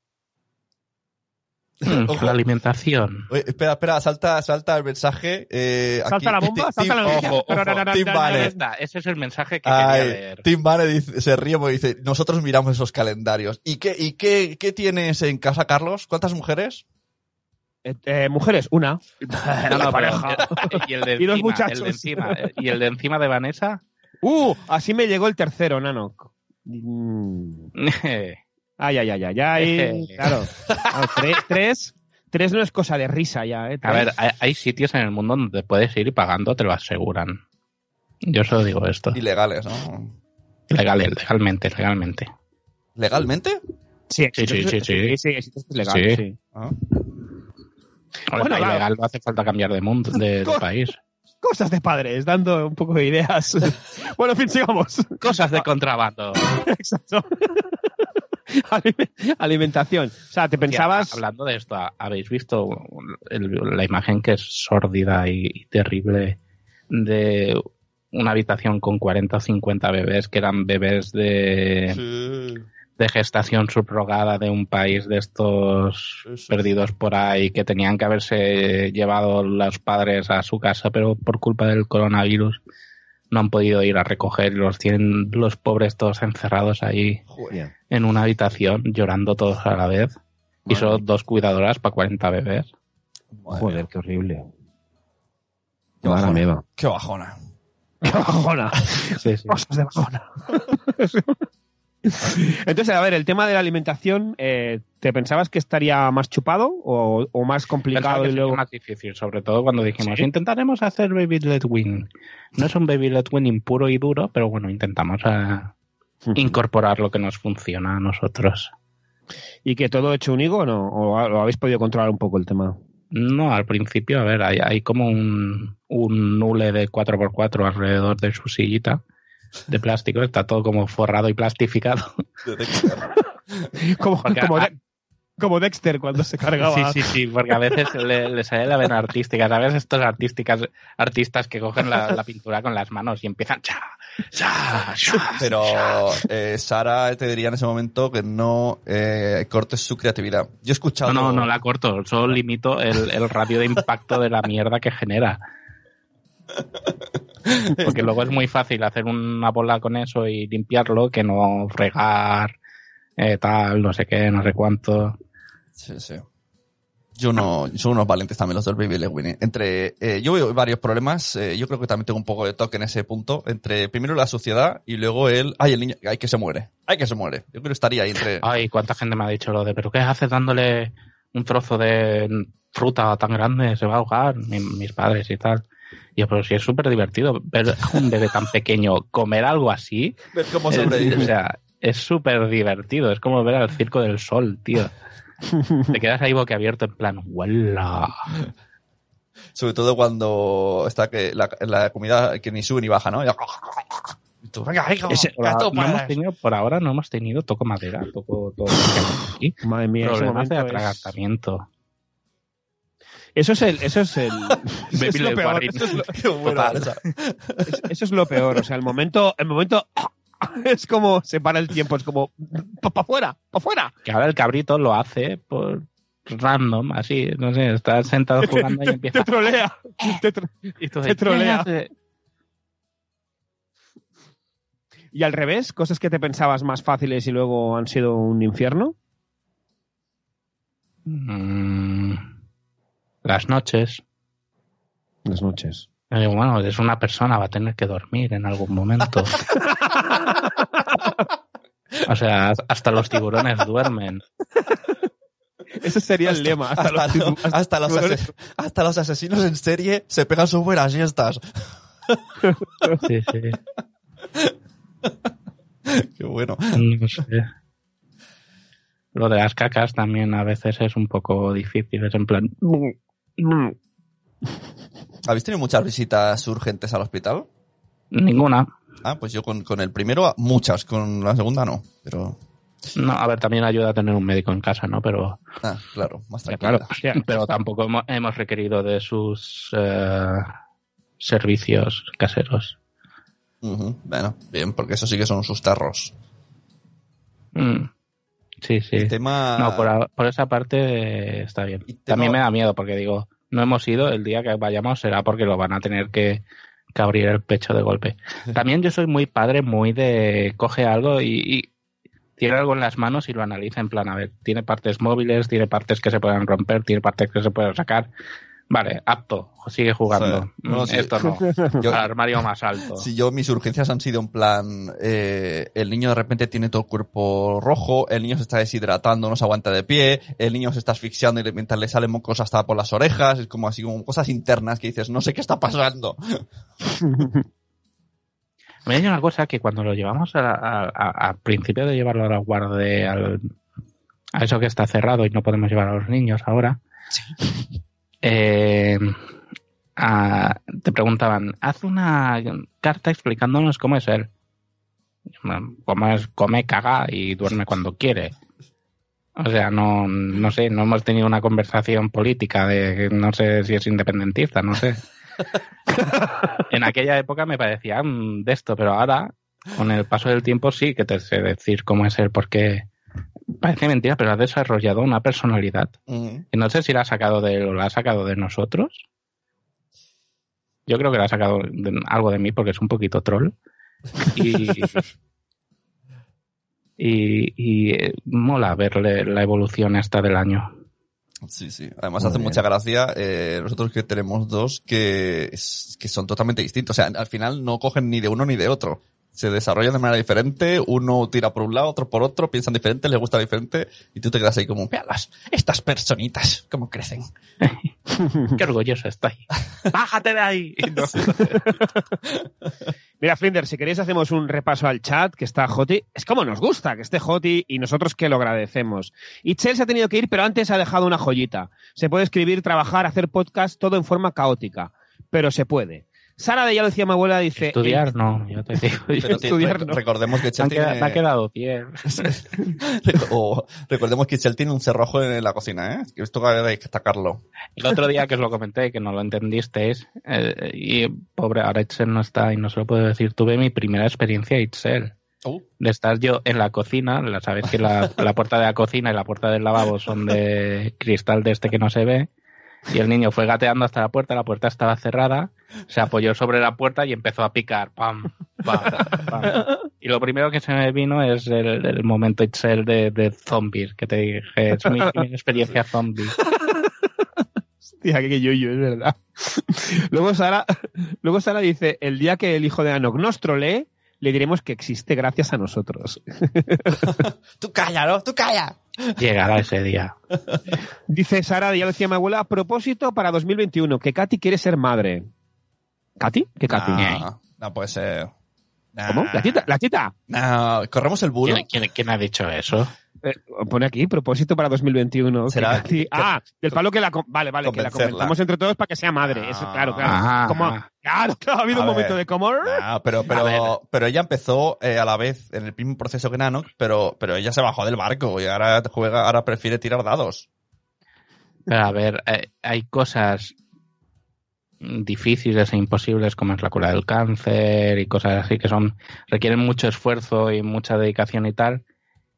Mm, Ojo. la alimentación. Oye, espera, espera, salta, salta el mensaje. Eh, ¿Salta la bomba? ¿Salta la Tim- noticia? ojo, ojo, Tim Banner. ese es el mensaje que quería leer. Tim Banner dice- se ríe porque dice, nosotros miramos esos calendarios. ¿Y qué, y qué, qué tienes en casa, Carlos? ¿Cuántas mujeres? Eh, eh, mujeres, una. No, no, pareja. y el de Y dos encima, muchachos. el de encima, eh, y el de encima de Vanessa. Uh, así me llegó el tercero, Nanok. Mm. Ay, ay, ay, ay, ay. Claro. Claro, tres, tres, tres no es cosa de risa ya, ¿eh? A ver, hay, hay sitios en el mundo donde puedes ir y pagando te lo aseguran. Yo solo digo esto. Ilegales, ¿no? Legal, legalmente, legalmente. ¿Legalmente? Sí, Sí, sí, sí, sí. Sí, sí, sí, es legal, Sí. sí. Ah. Bueno, claro. ilegal, no hace falta cambiar de mundo, de, país. Cosas de padres, dando un poco de ideas. bueno, en fin, sigamos. Cosas de contrabando. Exacto. Alime- Alimentación. O sea, te pensabas. Hablando de esto, ¿habéis visto el- la imagen que es sórdida y, y terrible de una habitación con 40 o 50 bebés que eran bebés de, Sí. De gestación subrogada de un país de estos perdidos por ahí que tenían que haberse llevado los padres a su casa, pero por culpa del coronavirus no han podido ir a recoger y los tienen los pobres todos encerrados ahí Joder. en una habitación llorando todos a la vez. Y solo dos cuidadoras para 40 bebés. Madre Joder, mía. qué horrible. Qué bajona. Qué bajona. Qué bajona. Sí, sí. Cosas de bajona. Entonces, a ver, el tema de la alimentación, eh, ¿te pensabas que estaría más chupado o, o más complicado que y luego... más difícil, sobre todo cuando dijimos, ¿Sí? intentaremos hacer Baby Let Win. No es un Baby Let Win impuro y duro, pero bueno, intentamos eh, incorporar lo que nos funciona a nosotros. ¿Y que todo hecho un higo o no? ¿O lo habéis podido controlar un poco el tema? No, al principio, a ver, hay, hay como un, un nule de 4x4 alrededor de su sillita de plástico, está todo como forrado y plastificado. Como, como, a- De- como Dexter cuando se cargaba. Sí, sí, sí, porque a veces le, le sale la vena artística. ¿Sabes? Estos artísticas, artistas que cogen la, la pintura con las manos y empiezan. Cha, cha, cha, Pero cha. eh, Sara te diría en ese momento que no eh, cortes su creatividad. Yo he escuchado... No, no, no la corto. Solo limito el, el radio de impacto de la mierda que genera. Porque luego es muy fácil hacer una bola con eso y limpiarlo que no fregar, eh, tal, no sé qué, no sé cuánto. Sí, sí. Yo no, son unos valientes también los del Baby Led Winnie. Entre, eh, yo veo varios problemas, eh, yo creo que también tengo un poco de toque en ese punto, entre primero la sociedad y luego el, ay, el niño, ay, que se muere, ay, que se muere. Yo creo que estaría ahí entre, Ay, cuánta gente me ha dicho lo de, pero ¿qué haces dándole un trozo de fruta tan grande, se va a ahogar, mi- mis padres y tal. Y yo, pero si es súper divertido ver a un bebé tan pequeño comer algo así, Ver cómo es- sobrevive. o sea, es súper divertido, es como ver al circo del sol, tío. Te quedas ahí boquiabierto en plan, ¡wala! Sobre todo cuando está que la, la comida que ni sube ni baja, ¿no? Tú, venga, Ese- no hemos puedes. tenido, por ahora no hemos tenido, toco madera, toco todo. lo que hay aquí. Madre mía, ese Problemas de momento es- atragantamiento. Eso es el, eso es el, eso es lo peor. Eso es lo, bueno, eso es lo peor. O sea, el momento, el momento es como se para el tiempo, es como para afuera, para afuera. Que ahora el cabrito lo hace por random, así, no sé, está sentado jugando y empieza. Te trolea. Te tro- y tú te trolea. Y al revés, cosas que te pensabas más fáciles y luego han sido un infierno. Mm, las noches. Las noches. Digo, bueno, es una persona, va a tener que dormir en algún momento. o sea, hasta los tiburones duermen. Ese sería el lema. Hasta, Hasta, los, hasta los hasta los asesinos en serie se pegan sus buenas siestas. Sí, sí. Qué bueno. No sé. Lo de las cacas también a veces es un poco difícil. Es en plan. ¿Habéis tenido muchas visitas urgentes al hospital? Ninguna. Ah, pues yo con, con el primero muchas, con la segunda no. Pero, No, a ver, también ayuda a tener un médico en casa, ¿no? Pero, ah, claro, más tranquila. claro, hostia. pero tampoco hemos, hemos requerido de sus eh, servicios caseros. Bueno, bien, porque eso sí que son sus tarros. Mm. Sí, sí. El tema... No, por, por esa parte eh, está bien. También me da miedo porque digo, no hemos ido, el día que vayamos será porque lo van a tener que, que abrir el pecho de golpe. También yo soy muy padre, muy de coge algo y, y tiene algo en las manos y lo analiza en plan, a ver, tiene partes móviles, tiene partes que se pueden romper, tiene partes que se pueden sacar. Vale, apto, sigue jugando. Sí. No, Mm, sí. Esto no. Yo- Al armario más alto. Si yo, mis urgencias han sido en plan, eh, el niño de repente tiene todo el cuerpo rojo, el niño se está deshidratando, no se aguanta de pie, el niño se está asfixiando y le- mientras le salen mocos hasta por las orejas, es como así, como cosas internas que dices, no sé qué está pasando. Me dice una cosa que cuando lo llevamos a, a- a- al principio de llevarlo a la guardia, al, a eso que está cerrado y no podemos llevar a los niños ahora, eh, a- te preguntaban, haz una carta explicándonos cómo es él. Cómo es, come, caga y duerme cuando quiere. O sea, no, no sé, no hemos tenido una conversación política de no sé si es independentista, no sé. en aquella época me parecía mm, de esto, pero ahora, con el paso del tiempo, sí que te sé decir cómo es él, porque parece mentira, pero ha desarrollado una personalidad. Y no sé si la ha sacado de él o la ha sacado de nosotros. Yo creo que la ha sacado de- algo de mí porque es un poquito troll. Y, y, y, eh, mola verle la evolución esta del año. Sí, sí. Además Muy hace bien. mucha gracia eh, nosotros que tenemos dos que, que son totalmente distintos. O sea, al final no cogen ni de uno ni de otro. Se desarrollan de manera diferente, uno tira por un lado, otro por otro, piensan diferente, les gusta diferente, y tú te quedas ahí como, vealas, estas personitas, cómo crecen. Qué orgulloso estoy. ¡Bájate de ahí! No. Mira, Flinder, si queréis hacemos un repaso al chat, que está Joti. Es como nos gusta que esté Joti y nosotros que lo agradecemos. Itzel se ha tenido que ir, pero antes ha dejado una joyita. Se puede escribir, trabajar, hacer podcast, todo en forma caótica, pero se puede. Sara de ya lo decía mi abuela, dice... Estudiar, no, yo te digo. Estudiar, no. recordemos que Chel tiene, me ha quedado bien. o recordemos que Chel tiene un cerrojo en la cocina, ¿eh? Que Esto hay que destacarlo. El otro día que os lo comenté, que no lo entendisteis, eh, y pobre, ahora Itzel no está y no se lo puedo decir, tuve mi primera experiencia Itzel. Uh, De estar yo en la cocina, la sabéis que la, la puerta de la cocina y la puerta del lavabo son de cristal de este que no se ve, y el niño fue gateando hasta la puerta, la puerta estaba cerrada, se apoyó sobre la puerta y empezó a picar, pam, pam, pam. Y lo primero que se me vino es el, el momento Itzel de, de zombies, que te dije, es mi experiencia zombie. Hostia, qué yoyo, es verdad. luego, Sara, luego Sara dice, el día que el hijo de Anok nos trolee, le diremos que existe gracias a nosotros. Tú calla, ¿no? Tú calla. Llegará ese día. Dice Sara, ya lo decía mi abuela, a propósito para 2021, que Katy quiere ser madre. ¿Katy? ¿Qué Katy? No, no puede ser. Nah. ¿Cómo? ¿La tita? ¿La tita? No, corremos el bulo. ¿Quién, quién- quién ha dicho eso? Eh, pone aquí, propósito para 2021. que Será- Katy- ah, del palo que la... con- Vale, vale, que la convencemos entre todos para que sea madre. Eso, Ah. claro, claro. Ajá, Como- claro, claro, ha habido A un momento de como... No, pero, pero, pero ella empezó eh, a la vez en el mismo proceso que Nanox, pero, pero ella se bajó del barco y ahora juega, ahora prefiere tirar dados. Pero a ver, eh, hay cosas difíciles e imposibles como es la cura del cáncer y cosas así que son requieren mucho esfuerzo y mucha dedicación y tal.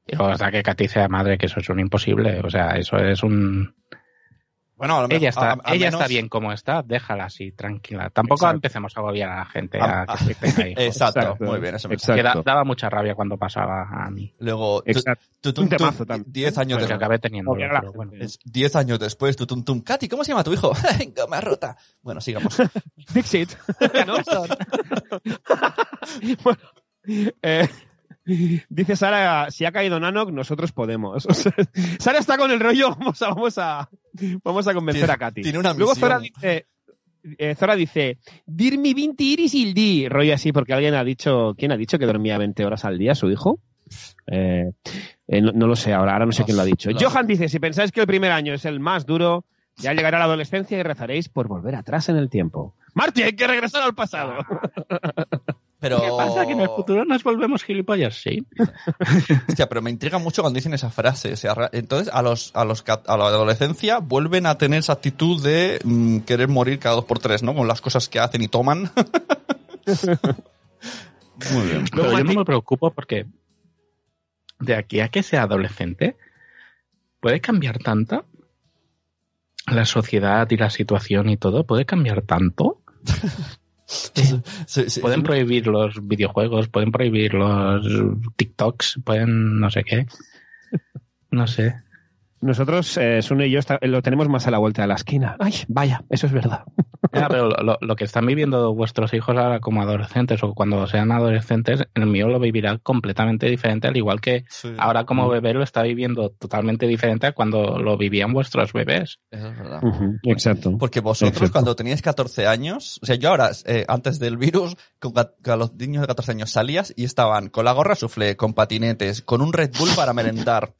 Y luego hasta que Katy sea madre, que eso es un imposible. O sea, eso es un... Bueno, a lo mejor- Ella está, a- a ella menos- está bien como está, déjala así, tranquila. Tampoco Exacto. empecemos a agobiar a la gente Ah, a, que se tenga hijos. Exacto, Exacto. muy bien, eso me Exacto. Que da- daba mucha rabia cuando pasaba a mí. Luego, tu- Exacto. tu- tu- Un tu- temazo también. diez años Porque después. acabé teniendo. Obviar a la pero bueno. gente. es diez años después, tu tum tum. Katy, ¿cómo se llama tu hijo? Goma rota. Bueno, sigamos. Dixit. ¿No? bueno, eh, dice Sara, si ha caído Nanoc, nosotros podemos. O sea, Sara está con el rollo, vamos a, vamos a, vamos a convencer Tiene- a Katy. tiene una Luego. Zora dice, eh, Zora dice, dirmi 20 iris il di, rollo así, porque alguien ha dicho, ¿quién ha dicho que dormía 20 horas al día, su hijo? Eh, eh, no, no lo sé ahora, ahora no sé quién lo ha dicho. Johan dice, si pensáis que el primer año es el más duro, ya llegará la adolescencia y rezaréis por volver atrás en el tiempo. Marty, hay que regresar al pasado. Pero, ¿Qué pasa? ¿Que en el futuro nos volvemos gilipollas? Sí. Hostia, pero me intriga mucho cuando dicen esa frase. O sea, entonces, a los, a los, a la adolescencia vuelven a tener esa actitud de mm, querer morir cada dos por tres, ¿no? Con las cosas que hacen y toman. Muy bien. Pero Luego, yo no me preocupo porque de aquí a que sea adolescente puede cambiar tanto la sociedad y la situación y todo puede cambiar tanto. Sí, sí. Pueden prohibir los videojuegos, pueden prohibir los TikToks, pueden no sé qué. No sé. Nosotros, eh, Sune y yo, está- lo tenemos más a la vuelta de la esquina. Ay, vaya, eso es verdad. Ya, pero lo, que están viviendo vuestros hijos ahora como adolescentes o cuando sean adolescentes, el mío lo vivirá completamente diferente, al igual que Sí, ahora como bebé lo está viviendo totalmente diferente a cuando lo vivían vuestros bebés. eso es verdad. exacto. Porque vosotros Exacto. cuando teníais 14 años, o sea, yo ahora, eh, antes del virus, con los niños de 14 años salías y estaban con la gorra suflé, con patinetes, con un Red Bull para merendar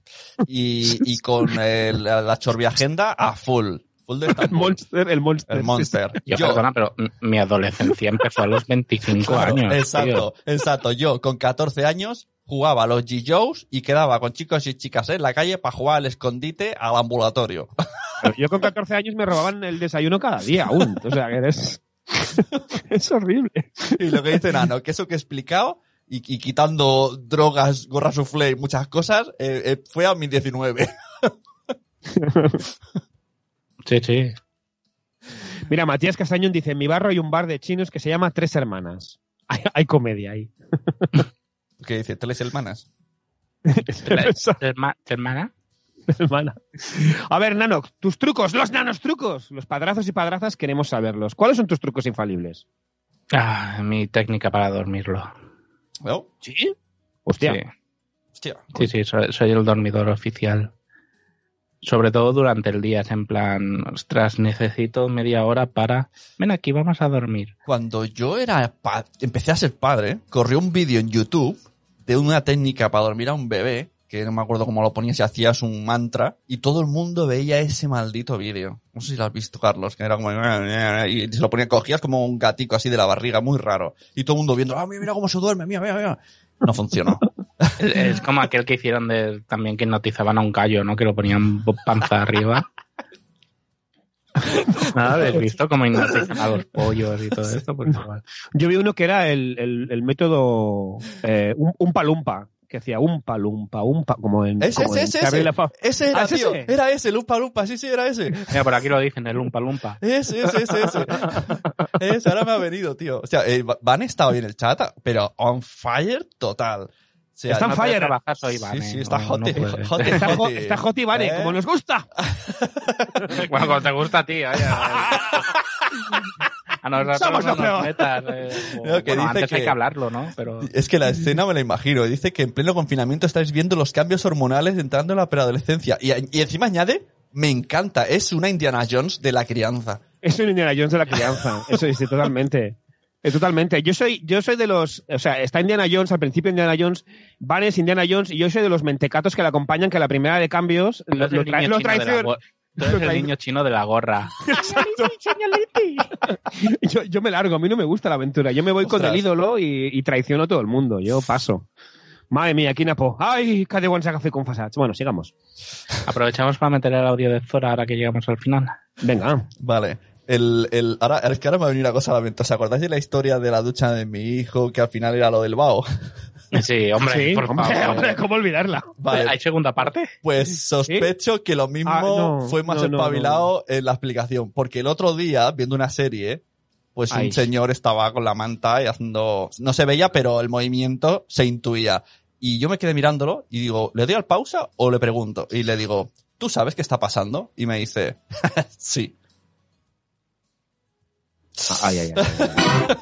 y, y con eh, la, la chorbiagenda a full. Full de El monster, el monster. El monster. Yo, Yo- perdona, pero mi adolescencia empezó a los 25 Claro, años. Exacto, exacto. Yo con 14 años jugaba a los G-Joes y quedaba con chicos y chicas en la calle para jugar al escondite al ambulatorio. Pero Yo con 14 años me robaban el desayuno cada día aún. O sea, que eres... es horrible. Y lo que dice Nano, que eso que he explicado, y, y quitando drogas, gorra soufflé y muchas cosas, eh, eh, fue a mis 19. Sí, sí. Mira, Matías Castañón dice, en mi barrio hay un bar de chinos que se llama Tres Hermanas. Hay, hay comedia ahí. ¿Qué dice? ¿Tres hermanas? Herma- hermana? hermana. A ver, Nano, tus trucos, los nanos trucos. Los padrazos y padrazas queremos saberlos. ¿Cuáles son tus trucos infalibles? Ah, mi técnica para dormirlo. ¿No? ¿Sí? Hostia. Sí, Hostia. sí, sí, soy, soy el dormidor oficial. Sobre todo durante el día, es en plan, ostras, necesito media hora para... Ven aquí, vamos a dormir. Cuando yo era pa- empecé a ser padre, corrió un vídeo en YouTube de una técnica para dormir a un bebé, que no me acuerdo cómo lo ponías, si hacías un mantra, y todo el mundo veía ese maldito vídeo. No sé si lo has visto, Carlos, que era como... Y se lo ponía, cogías como un gatico así de la barriga, muy raro. Y todo el mundo viendo, ah, mira, mira cómo se duerme, mira, mira, mira. No funcionó. Es, es como aquel que hicieron de también que hipnotizaban a un gallo, ¿no? Que lo ponían panza arriba. Nada, ¿habéis visto cómo hipnotizan a los pollos y todo esto? Pues igual. Yo vi uno que era el, el- el método eh, un, un palumpa, que hacía un palumpa, un pa, como en, Ese, como ese, en ese, era, ¿Ah, tío. ese? Era ese, Lupa Lupa, sí, sí, era ese. Mira, por aquí lo dicen, el lumpa lumpa. Ese, ese, ese, ese. Ese, ahora me ha venido, tío. O sea, eh, Van estaba bien el chat, pero on fire total. Está puede fire. trabajar, soy Sí, sí, está no- hot, no puede. hot, Está, hot. está ¿Eh? como nos gusta. Bueno, cuando te gusta a ti, oye, A nosotros Somos no lo nos metas, eh, o- No, que bueno, dice antes hay que- hablarlo, ¿no? Pero Es que la escena me la imagino. Dice que en pleno confinamiento estáis viendo los cambios hormonales entrando en la preadolescencia. Y, y encima añade, me encanta, es una Indiana Jones de la crianza. Es un Indiana Jones de la crianza. Eso sí, totalmente. Eh, Totalmente. Yo soy, yo soy de los, o sea, está Indiana Jones, al principio Indiana Jones, Van es Indiana Jones, y yo soy de los mentecatos que le acompañan, que la primera de cambios Tú lo, eres el lo tra- tú eres el niño chino de la gorra. yo, yo me largo, a mí no me gusta la aventura. Yo me voy con el ídolo y, y traiciono a todo el mundo. Yo paso. Madre mía, Kinapo. Ay, cada one saca con Fasats. Bueno, sigamos. Aprovechamos para meter el audio de Zora ahora que llegamos al final. Venga. Vale. El, el, ahora, es que ahora me ha venido una cosa a la mente. ¿Os acordáis de la historia de la ducha de mi hijo que al final era lo del vaho? Sí, hombre, Sí, por hombre, favor. hombre, ¿cómo olvidarla? Vale. ¿Hay segunda parte? Pues sospecho que lo mismo Ah, no, fue más no, no, espabilado en la explicación. Porque el otro día, viendo una serie, pues Ay. un señor estaba con la manta y haciendo... No se veía, pero el movimiento se intuía. Y yo me quedé mirándolo y digo, ¿le doy al pausa o le pregunto? Y le digo, ¿tú sabes qué está pasando? Y me dice, sí. Ay, ay, ay.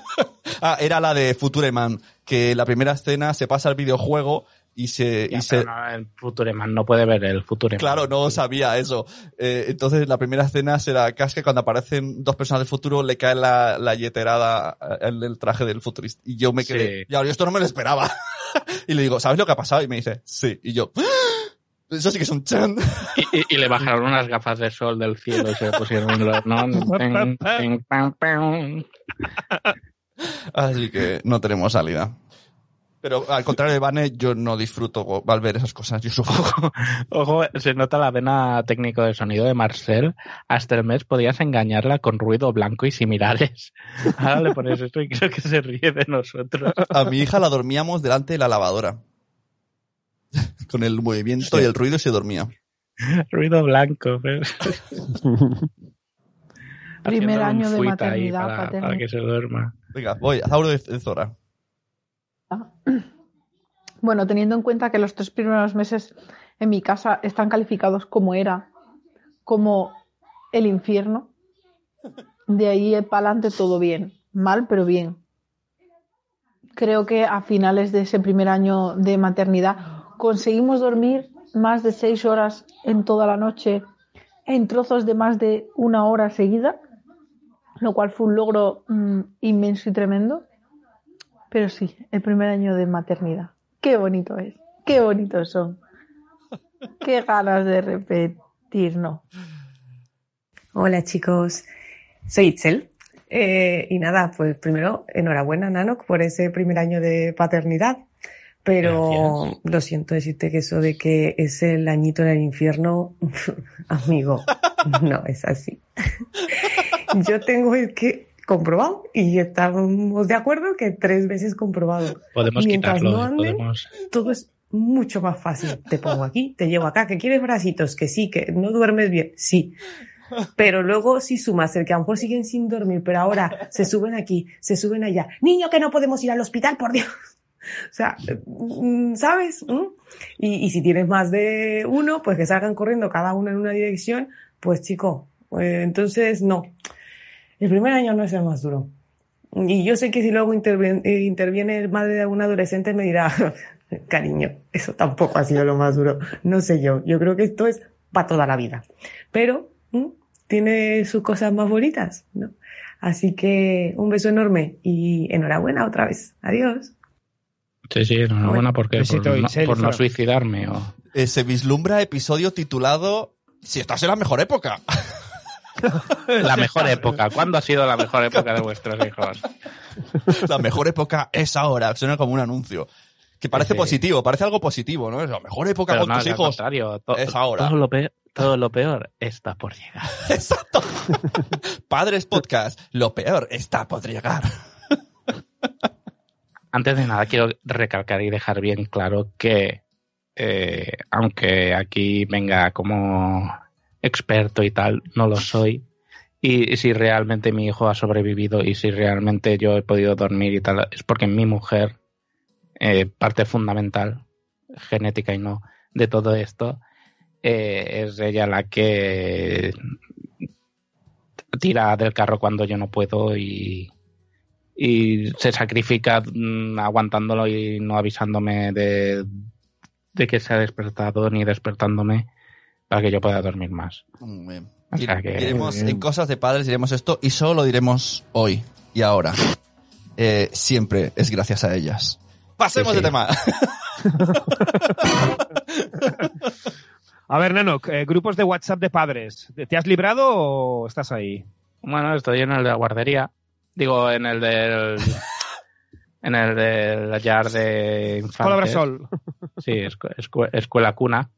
Ah, era la de Future Man, que la primera escena se pasa al videojuego y se... Ya, y se no, el Futureman no puede ver el Futureman. Claro, no sabía eso. Eh, entonces, la primera escena será casi cuando aparecen dos personas del futuro, le cae la, la yeterada en el traje del futurista. Y yo me quedé, Sí. ya, yo esto no me lo esperaba. y le digo, ¿sabes lo que ha pasado? Y me dice, sí. Y yo, "¡Ah! Eso sí que es un chan. Y, y- y le bajaron unas gafas de sol del cielo y se pusieron los... ¿no? Así que no tenemos salida. Pero al contrario de Vane, yo no disfruto al ver esas cosas. Yo sufro. Ojo, se nota la vena técnico de sonido de Marcel. Hasta el mes podías engañarla con ruido blanco y similares. Ahora le pones esto y creo que se ríe de nosotros. A mi hija la dormíamos delante de la lavadora. Con el movimiento y el ruido se dormía. Ruido blanco. Primer año de maternidad, para, que se duerma. Venga, voy, Zauro de, de Zora. Bueno, teniendo en cuenta que los tres primeros meses en mi casa están calificados como era, como el infierno, de ahí para adelante todo bien. Mal, pero bien. Creo que a finales de ese primer año de maternidad conseguimos dormir más de seis horas en toda la noche, en trozos de más de una hora seguida, lo cual fue un logro mm, inmenso y tremendo. Pero sí, el primer año de maternidad. Qué bonito es. Qué bonitos son. Qué ganas de repetir, no. Hola chicos, soy Itzel. Eh, y nada, pues primero, enhorabuena Nanok por ese primer año de paternidad. Pero lo siento decirte que eso de que es el añito en el infierno, amigo, no es así. Yo tengo es que comprobado y estamos de acuerdo que tres veces comprobado. Podemos Mientras quitarlo. no ¿eh? anden, Podemos... todo es mucho más fácil. Te pongo aquí, te llevo acá, que quieres bracitos, que sí, que no duermes bien, sí. Pero luego si sumas el que a lo mejor siguen sin dormir, pero ahora se suben aquí, se suben allá. Niño, que no podemos ir al hospital, por Dios. O sea, mm, ¿sabes? ¿Mm? Y, y si tienes más de uno, pues que salgan corriendo cada uno en una dirección, pues chico, eh, entonces no. El primer año no es el más duro. Y yo sé que si luego interviene, eh, interviene el madre de algún adolescente me dirá, cariño, eso tampoco ha sido lo más duro. No sé yo, yo creo que esto es para toda la vida. Pero ¿m? tiene sus cosas más bonitas, ¿no? Así que un beso enorme y enhorabuena otra vez. Adiós. Sí, sí, enhorabuena porque por, no, por no suicidarme. O... Eh, se vislumbra episodio titulado Si estás en la mejor época. La mejor época. ¿Cuándo ha sido la mejor época de vuestros hijos? la mejor época es ahora. Suena como un anuncio. Que parece Sí. positivo, parece algo positivo, ¿no? Es la mejor época Pero con no, tus hijos. contrario. to- es ahora. Todo lo, peor, todo lo peor está por llegar. Exacto. Padres Podcast. Lo peor está por llegar. Antes de nada, quiero recalcar y dejar bien claro que, eh, aunque aquí venga como experto y tal, no lo soy. Y si realmente mi hijo ha sobrevivido y si realmente yo he podido dormir y tal, es porque mi mujer, eh, parte fundamental, genética y no, de todo esto, eh, es ella la que tira del carro cuando yo no puedo y, y se sacrifica mm, aguantándolo y no avisándome de, de que se ha despertado ni despertándome para que yo pueda dormir más. Muy bien. O sea que- Diremos Muy bien. en cosas de padres, diremos esto y solo lo diremos hoy y ahora. Eh, siempre es gracias a ellas. Pasemos Sí, de tema. A ver, Nano, eh, grupos de WhatsApp de padres. ¿Te has librado o estás ahí? Bueno, estoy en el de la guardería. Digo, en el del. En el del yard de infantes. Escuela. Sí, escu- escu- escuela cuna.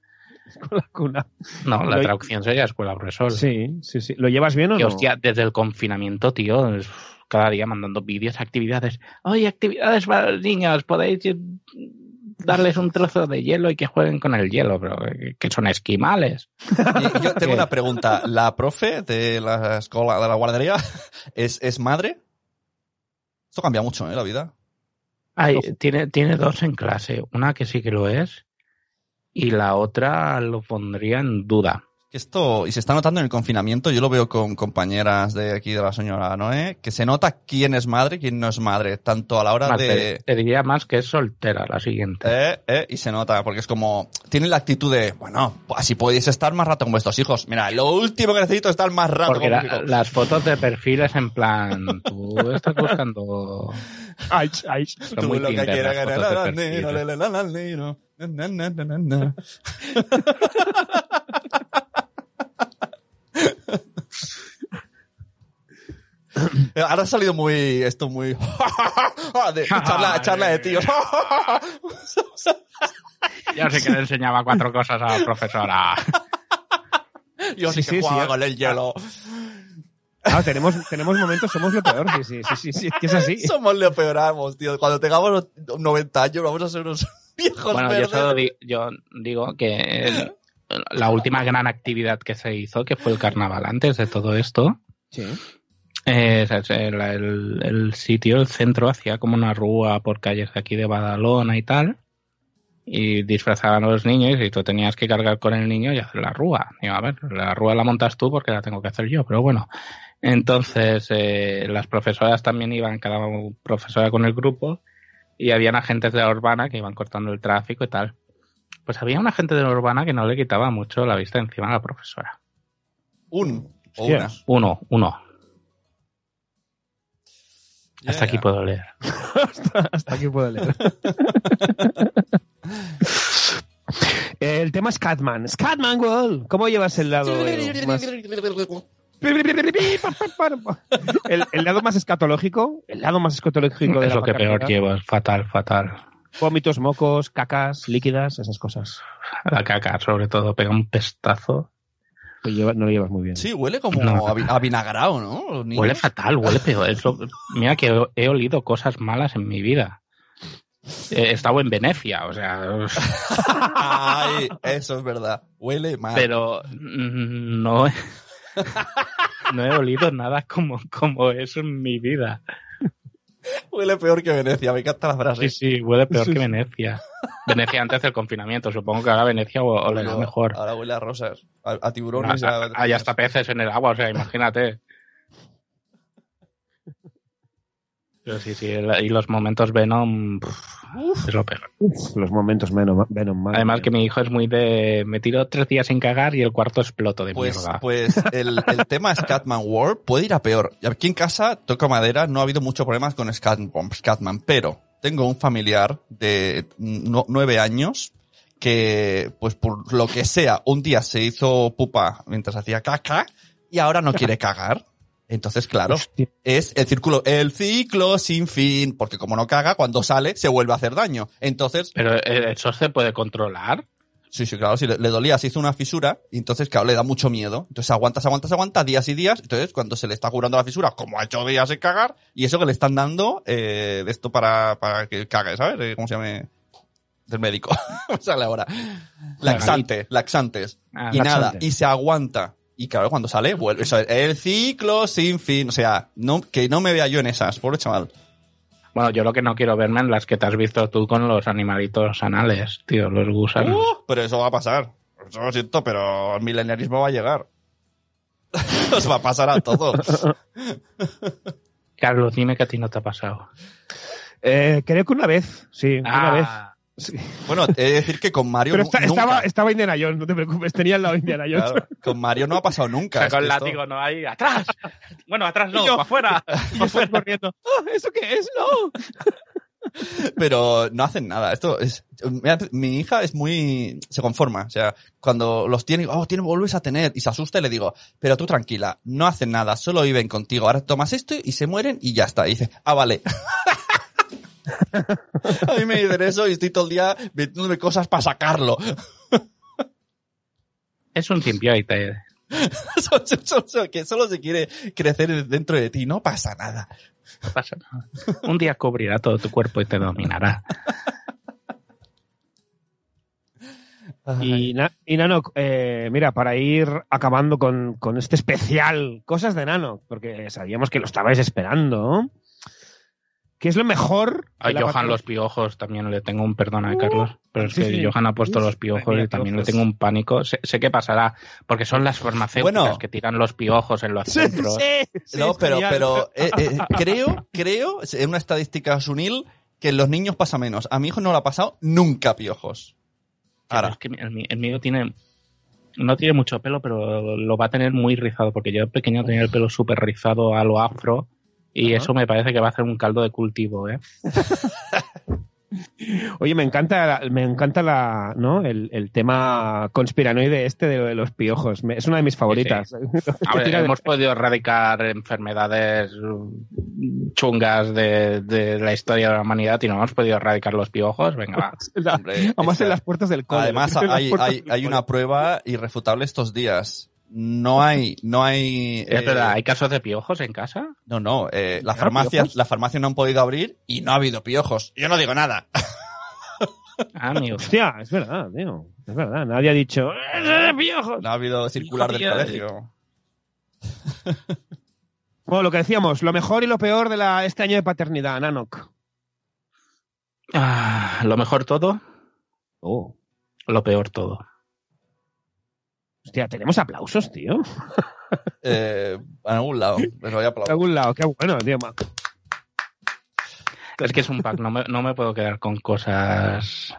Con la cuna. No, la Lo- traducción sería escuela Bresol. Sí, sí, sí. ¿Lo llevas bien o Que no? hostia, desde el confinamiento, tío, es- cada día mandando vídeos, actividades. Oye, actividades para los niños, podéis darles un trozo de hielo y que jueguen con el hielo, pero que son esquimales. Y yo tengo ¿Qué? una pregunta. ¿La profe de la escuela, de la guardería, es, es madre? Esto cambia mucho, ¿eh? La vida. Ay, tiene, tiene dos en clase, una que sí que lo es y la otra lo pondría en duda. Que esto, y se está notando en el confinamiento, yo lo veo con compañeras de aquí de la señora Noé, que se nota quién es madre y quién no es madre, tanto a la hora Más, de... te, te diría más que es soltera la siguiente. Eh, eh, y se nota, porque es como, tienen la actitud de, bueno, pues así podéis estar más rato con vuestros hijos. Mira, lo último que necesito es estar más rato Porque con la- mis hijos. las fotos de perfil es en plan, tú estás buscando... Ay, ay. Son muy lo que Tinder quieras las que- fotos de la- la- perfil. la- la- la- la- la- na- na- na- na- na. Ahora ha salido muy, esto muy, de charla, charla de tíos. Ya sé que le enseñaba cuatro cosas a la profesora. Yo sí, Sí, que sí, jugaba sí. con el hielo. Ah, tenemos, tenemos momentos, somos lo peor. Sí, sí, sí, sí, sí, que es así. Somos lo peoramos, tío. Cuando tengamos los 90 años vamos a ser unos viejos Bueno, yo, verdes. solo di- yo digo que el- la última gran actividad que se hizo, que fue el carnaval antes de todo esto, Sí. Eh, sea, el, el- el sitio, el centro, hacía como una rúa por calles de aquí de Badalona y tal, y disfrazaban a los niños y tú tenías que cargar con el niño y hacer la rúa. Digo, a ver, la rúa la montas tú porque la tengo que hacer yo, pero bueno. Entonces, eh, las profesoras también iban, cada profesora con el grupo, y habían agentes de la urbana que iban cortando el tráfico y tal. Pues había una agente de la urbana que no le quitaba mucho la vista encima a la profesora. Un o. Uno, uno. Hasta aquí puedo leer. hasta, hasta aquí puedo leer. El tema es Catman. Scatman World. ¿Cómo llevas el lado más... El, el lado más escatológico, el lado más escatológico de es la lo que peor es fatal, fatal. Vómitos, mocos, cacas, líquidas, esas cosas. La caca, sobre todo, pega un pestazo. Lleva- no lo llevas muy bien. Sí, huele como No. a, vi- a vinagrado, ¿no? Huele fatal, huele peor. Es lo- mira que he, olido cosas malas en mi vida. He estado en Venecia, o sea, Ay, eso es verdad. Huele mal. pero no he, no he olido nada como, como eso en mi vida. Huele peor que Venecia. Me encanta la frase. Sí, sí, huele peor que Venecia. Venecia antes del confinamiento, supongo que ahora Venecia o- No, mejor. Ahora huele a rosas. A, a Ah, tiburones. a- Hay hasta peces en el agua, o sea, imagínate. Pero sí, sí, el- y los momentos Venom pff, es lo peor. Uf, los momentos Venom, Venom madre Además que mi hijo es muy de... Me tiro tres días sin cagar y el cuarto exploto de Pues, mierda. pues el, el tema Scatman World puede ir a peor. Y aquí en casa, toco madera, no ha habido muchos problemas con Scatman, Scatman, pero tengo un familiar de no- nueve años que, pues por lo que sea, un día se hizo pupa mientras hacía caca y ahora no quiere cagar. Entonces, claro, Hostia. es el círculo, el ciclo sin fin, porque como no caga, cuando sale se vuelve a hacer daño. Entonces, Pero eh, eso se puede controlar. Sí, sí, claro, si le, le dolía, se hizo una fisura, y entonces, claro, le da mucho miedo. Entonces aguanta, se aguanta, se aguanta, días y días. Entonces, cuando se le está curando la fisura, como ha hecho días de cagar, y eso que le están dando, eh, esto para, para que cague, ¿sabes? Eh, ¿Cómo se llame? Del médico. Sale ahora. Laxante, laxantes. Ah, y nada, y se aguanta. Y claro, cuando sale, vuelve. Eso es, el ciclo sin fin. O sea, no, que no me vea yo en esas, pobre chaval. Bueno, yo lo que no quiero verme en las que te has visto tú con los animalitos anales, tío, los gusanos. Uh, pero eso va a pasar. Eso lo siento, pero el milenarismo va a llegar. Nos va a pasar a todos. Carlos, dime que a ti no te ha pasado. Eh, creo que una vez, sí, una vez. Sí. Bueno, he de decir que con Mario Pero esta- nunca. estaba, estaba Indiana Jones, no te preocupes, tenía al lado Indiana Jones. Claro, con Mario no ha pasado nunca. Saca es el que esto- látigo, no hay. ¡Atrás! Bueno, atrás no, Y yo- para afuera. Y yo salgo corriendo. "Ah, ¿Eso qué es? No. pero no hacen nada. Esto es, mi hija es muy, se conforma. O sea, cuando los tiene, oh, tiene, vuelves a tener, y se asusta y le digo, pero tú tranquila, no hacen nada, solo viven contigo. Ahora tomas esto y se mueren y ya está. Y dice, ah, vale. A mí me dicen eso y estoy todo el día metiéndome cosas para sacarlo. Es un simbiote. Solo- solo- solo- que solo se quiere crecer dentro de ti, no pasa nada. No pasa nada. Un día cubrirá todo tu cuerpo y te dominará. Y, Na- y Nano, eh, mira, para ir acabando con, con este especial, cosas de Nano, porque sabíamos que lo estabais esperando, ¿Qué es lo mejor? A Johan patria- los piojos también le tengo un perdón a Carlos. Pero es sí, que sí. Johan ha puesto Uf, los piojos y también le tengo un pánico. Sé, sé qué pasará, porque son las farmacéuticas Bueno. que tiran los piojos en los Sí, centros. sí, sí, no, pero, pero eh, eh, creo, creo, en una estadística sunil, que en los niños pasa menos. A mi hijo no le ha pasado nunca piojos. Ahora, Es que el, mi- el mío tiene. No tiene mucho pelo, pero lo va a tener muy rizado, porque yo de pequeño tenía el pelo súper rizado a lo afro. Y Ajá. eso me parece que va a hacer un caldo de cultivo, ¿eh? Oye, me encanta, me encanta la, ¿no? el, el tema conspiranoide este de, de los piojos. Me- es una de mis favoritas. A ver, hemos podido erradicar enfermedades chungas de, de la historia de la humanidad y no hemos podido erradicar los piojos. Venga, va. La- Hombre, Además esta- en las puertas del cole. además hay, hay, una prueba irrefutable estos días. No hay, no hay. Es eh, verdad, ¿hay casos de piojos en casa? No, no, eh, las ¿Ah, farmacias, las farmacias no han podido abrir y no ha habido piojos. Yo no digo nada. Ah, amigo. Hostia, es verdad, tío. Es verdad. Nadie ha dicho "Eh, piojos. No ha habido circular del Hijo colegio. Bueno, lo que decíamos, lo mejor y lo peor de la, este año de paternidad, Nanok. Ah, lo mejor todo, Oh. lo peor todo. Hostia, tenemos aplausos, tío. Eh, en algún lado. Les voy a De aplaudir. algún lado, qué bueno, tío. Es que es un pack, no me, no me puedo quedar con cosas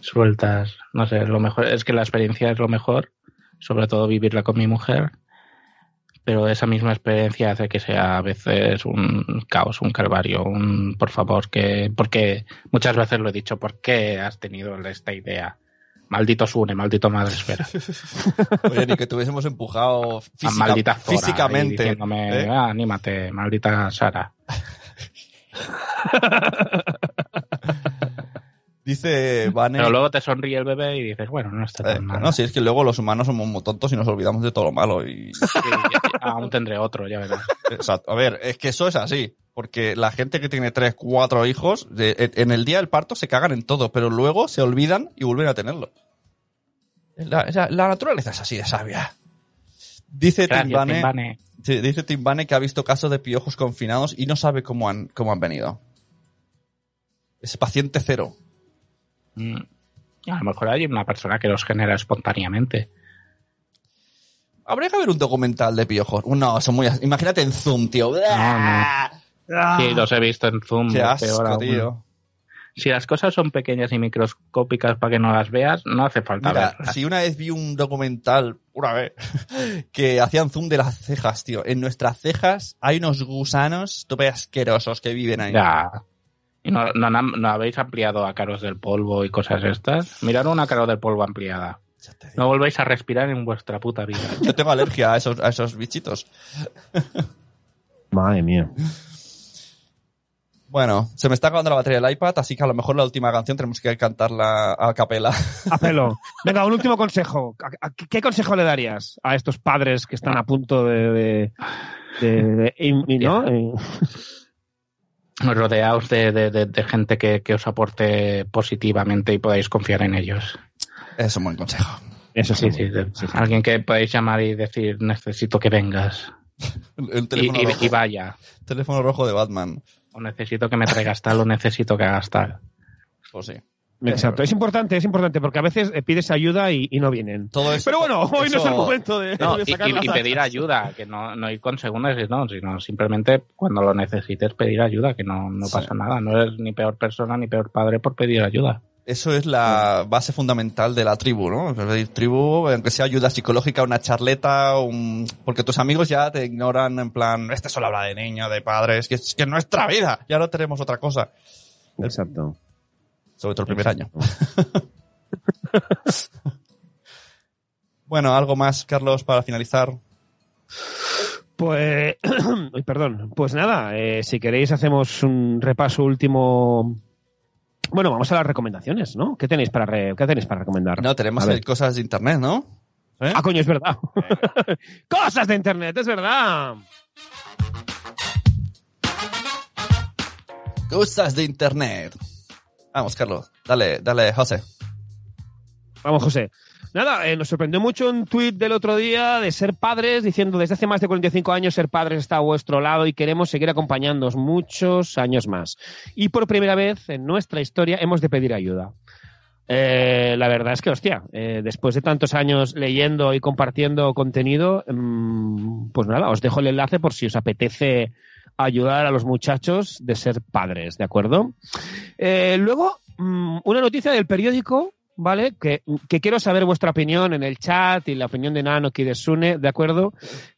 sueltas. No sé, lo mejor es que la experiencia es lo mejor, sobre todo vivirla con mi mujer. Pero esa misma experiencia hace que sea a veces un caos, un calvario, un por favor, que. Porque muchas veces lo he dicho, ¿por qué has tenido esta idea? Maldito Sune, maldito Madresfera. Oye, ni que tuviésemos empujado física- físicamente. ¿eh? "Ah, anímate, maldita Sara. Dice Vane. Pero luego te sonríe el bebé y dices, bueno, no está Eh, tan mal. no, si es que luego los humanos somos muy tontos y nos olvidamos de todo lo malo. Y... Sí, ya- ya- aún tendré otro, ya verás. Exacto. A ver, es que eso es así. Porque la gente que tiene tres, cuatro hijos, de- en el día del parto se cagan en todo, pero luego se olvidan y vuelven a tenerlo. La, la- la naturaleza es así de sabia. Dice Gracias, Timbane, Timbane. sí, dice Timbane que ha visto casos de piojos confinados y no sabe cómo han, cómo han venido. Es paciente cero. Mm. A lo mejor hay una persona que los genera espontáneamente. Habría que haber un documental de piojos. No, son muy... Imagínate en Zoom, tío. Sí, los he visto en Zoom. Qué peor asco, aún. tío. Si las cosas son pequeñas y microscópicas para que no las veas, no hace falta Mira, verlas. si una vez vi un documental, una vez, que hacían zoom de las cejas, tío. En nuestras cejas hay unos gusanos tope asquerosos que viven ahí. Ya. ¿Y no, no, no habéis ampliado a caros del polvo y cosas estas? Mirad una caro del polvo ampliada. No volvéis a respirar en vuestra puta vida. Yo tengo alergia a esos, a esos bichitos. Madre mía. Bueno, se me está acabando la batería del iPad, así que a lo mejor la última canción tenemos que cantarla a capela. A pelo. Venga, un último consejo. ¿A- a- ¿Qué consejo le darías a estos padres que están a punto de... de, de- de- ¿no? Eh, Rodeaos de, de- de- de gente que, que os aporte positivamente y podáis confiar en ellos. Es un buen consejo. Eso Sí, sí, de- Alguien que podáis llamar y decir, necesito que vengas. El, teléfono, y- rojo, y vaya. teléfono rojo de Batman. O necesito que me traigas tal o necesito que hagas tal. Pues sí. Exacto, es importante, es importante, porque a veces eh, pides ayuda y, y no vienen. Todo eso, Pero bueno, hoy no es el momento de, No, de y, sacar y- las y pedir ayuda, que no, no ir con segundas, no, sino simplemente cuando lo necesites pedir ayuda, que no, no Sí. pasa nada. No eres ni peor persona ni peor padre por pedir ayuda. Eso es la base fundamental de la tribu, ¿no? Es decir, tribu, aunque sea ayuda psicológica, una charleta, un... porque tus amigos ya te ignoran en plan, este solo habla de niño, de padres, que es que es nuestra vida, ya no tenemos otra cosa. Exacto. Sobre todo el primer año. bueno, algo más, Carlos, para finalizar. Pues, uy, perdón. Pues nada, eh, si queréis hacemos un repaso último. Bueno, vamos a las recomendaciones, ¿no? ¿Qué tenéis para, re- ¿qué tenéis para recomendar? No, tenemos cosas de internet, ¿no? ¿Eh? Ah, coño, es verdad. Cosas de internet, es verdad. Cosas de internet. Vamos, Carlos. Dale, dale, José. Vamos, José. Nada, eh, nos sorprendió mucho un tuit del otro día de ser padres, diciendo desde hace más de 45 años ser padres está a vuestro lado y queremos seguir acompañándoos muchos años más. Y por primera vez en nuestra historia hemos de pedir ayuda. Eh, la verdad es que, hostia, eh, después de tantos años leyendo y compartiendo contenido, mm, pues nada, os dejo el enlace por si os apetece ayudar a los muchachos de ser padres, ¿de acuerdo? Luego, mm, una noticia del periódico, ¿vale? Que, que quiero saber vuestra opinión en el chat y la opinión de Nano y de Sune, ¿de acuerdo?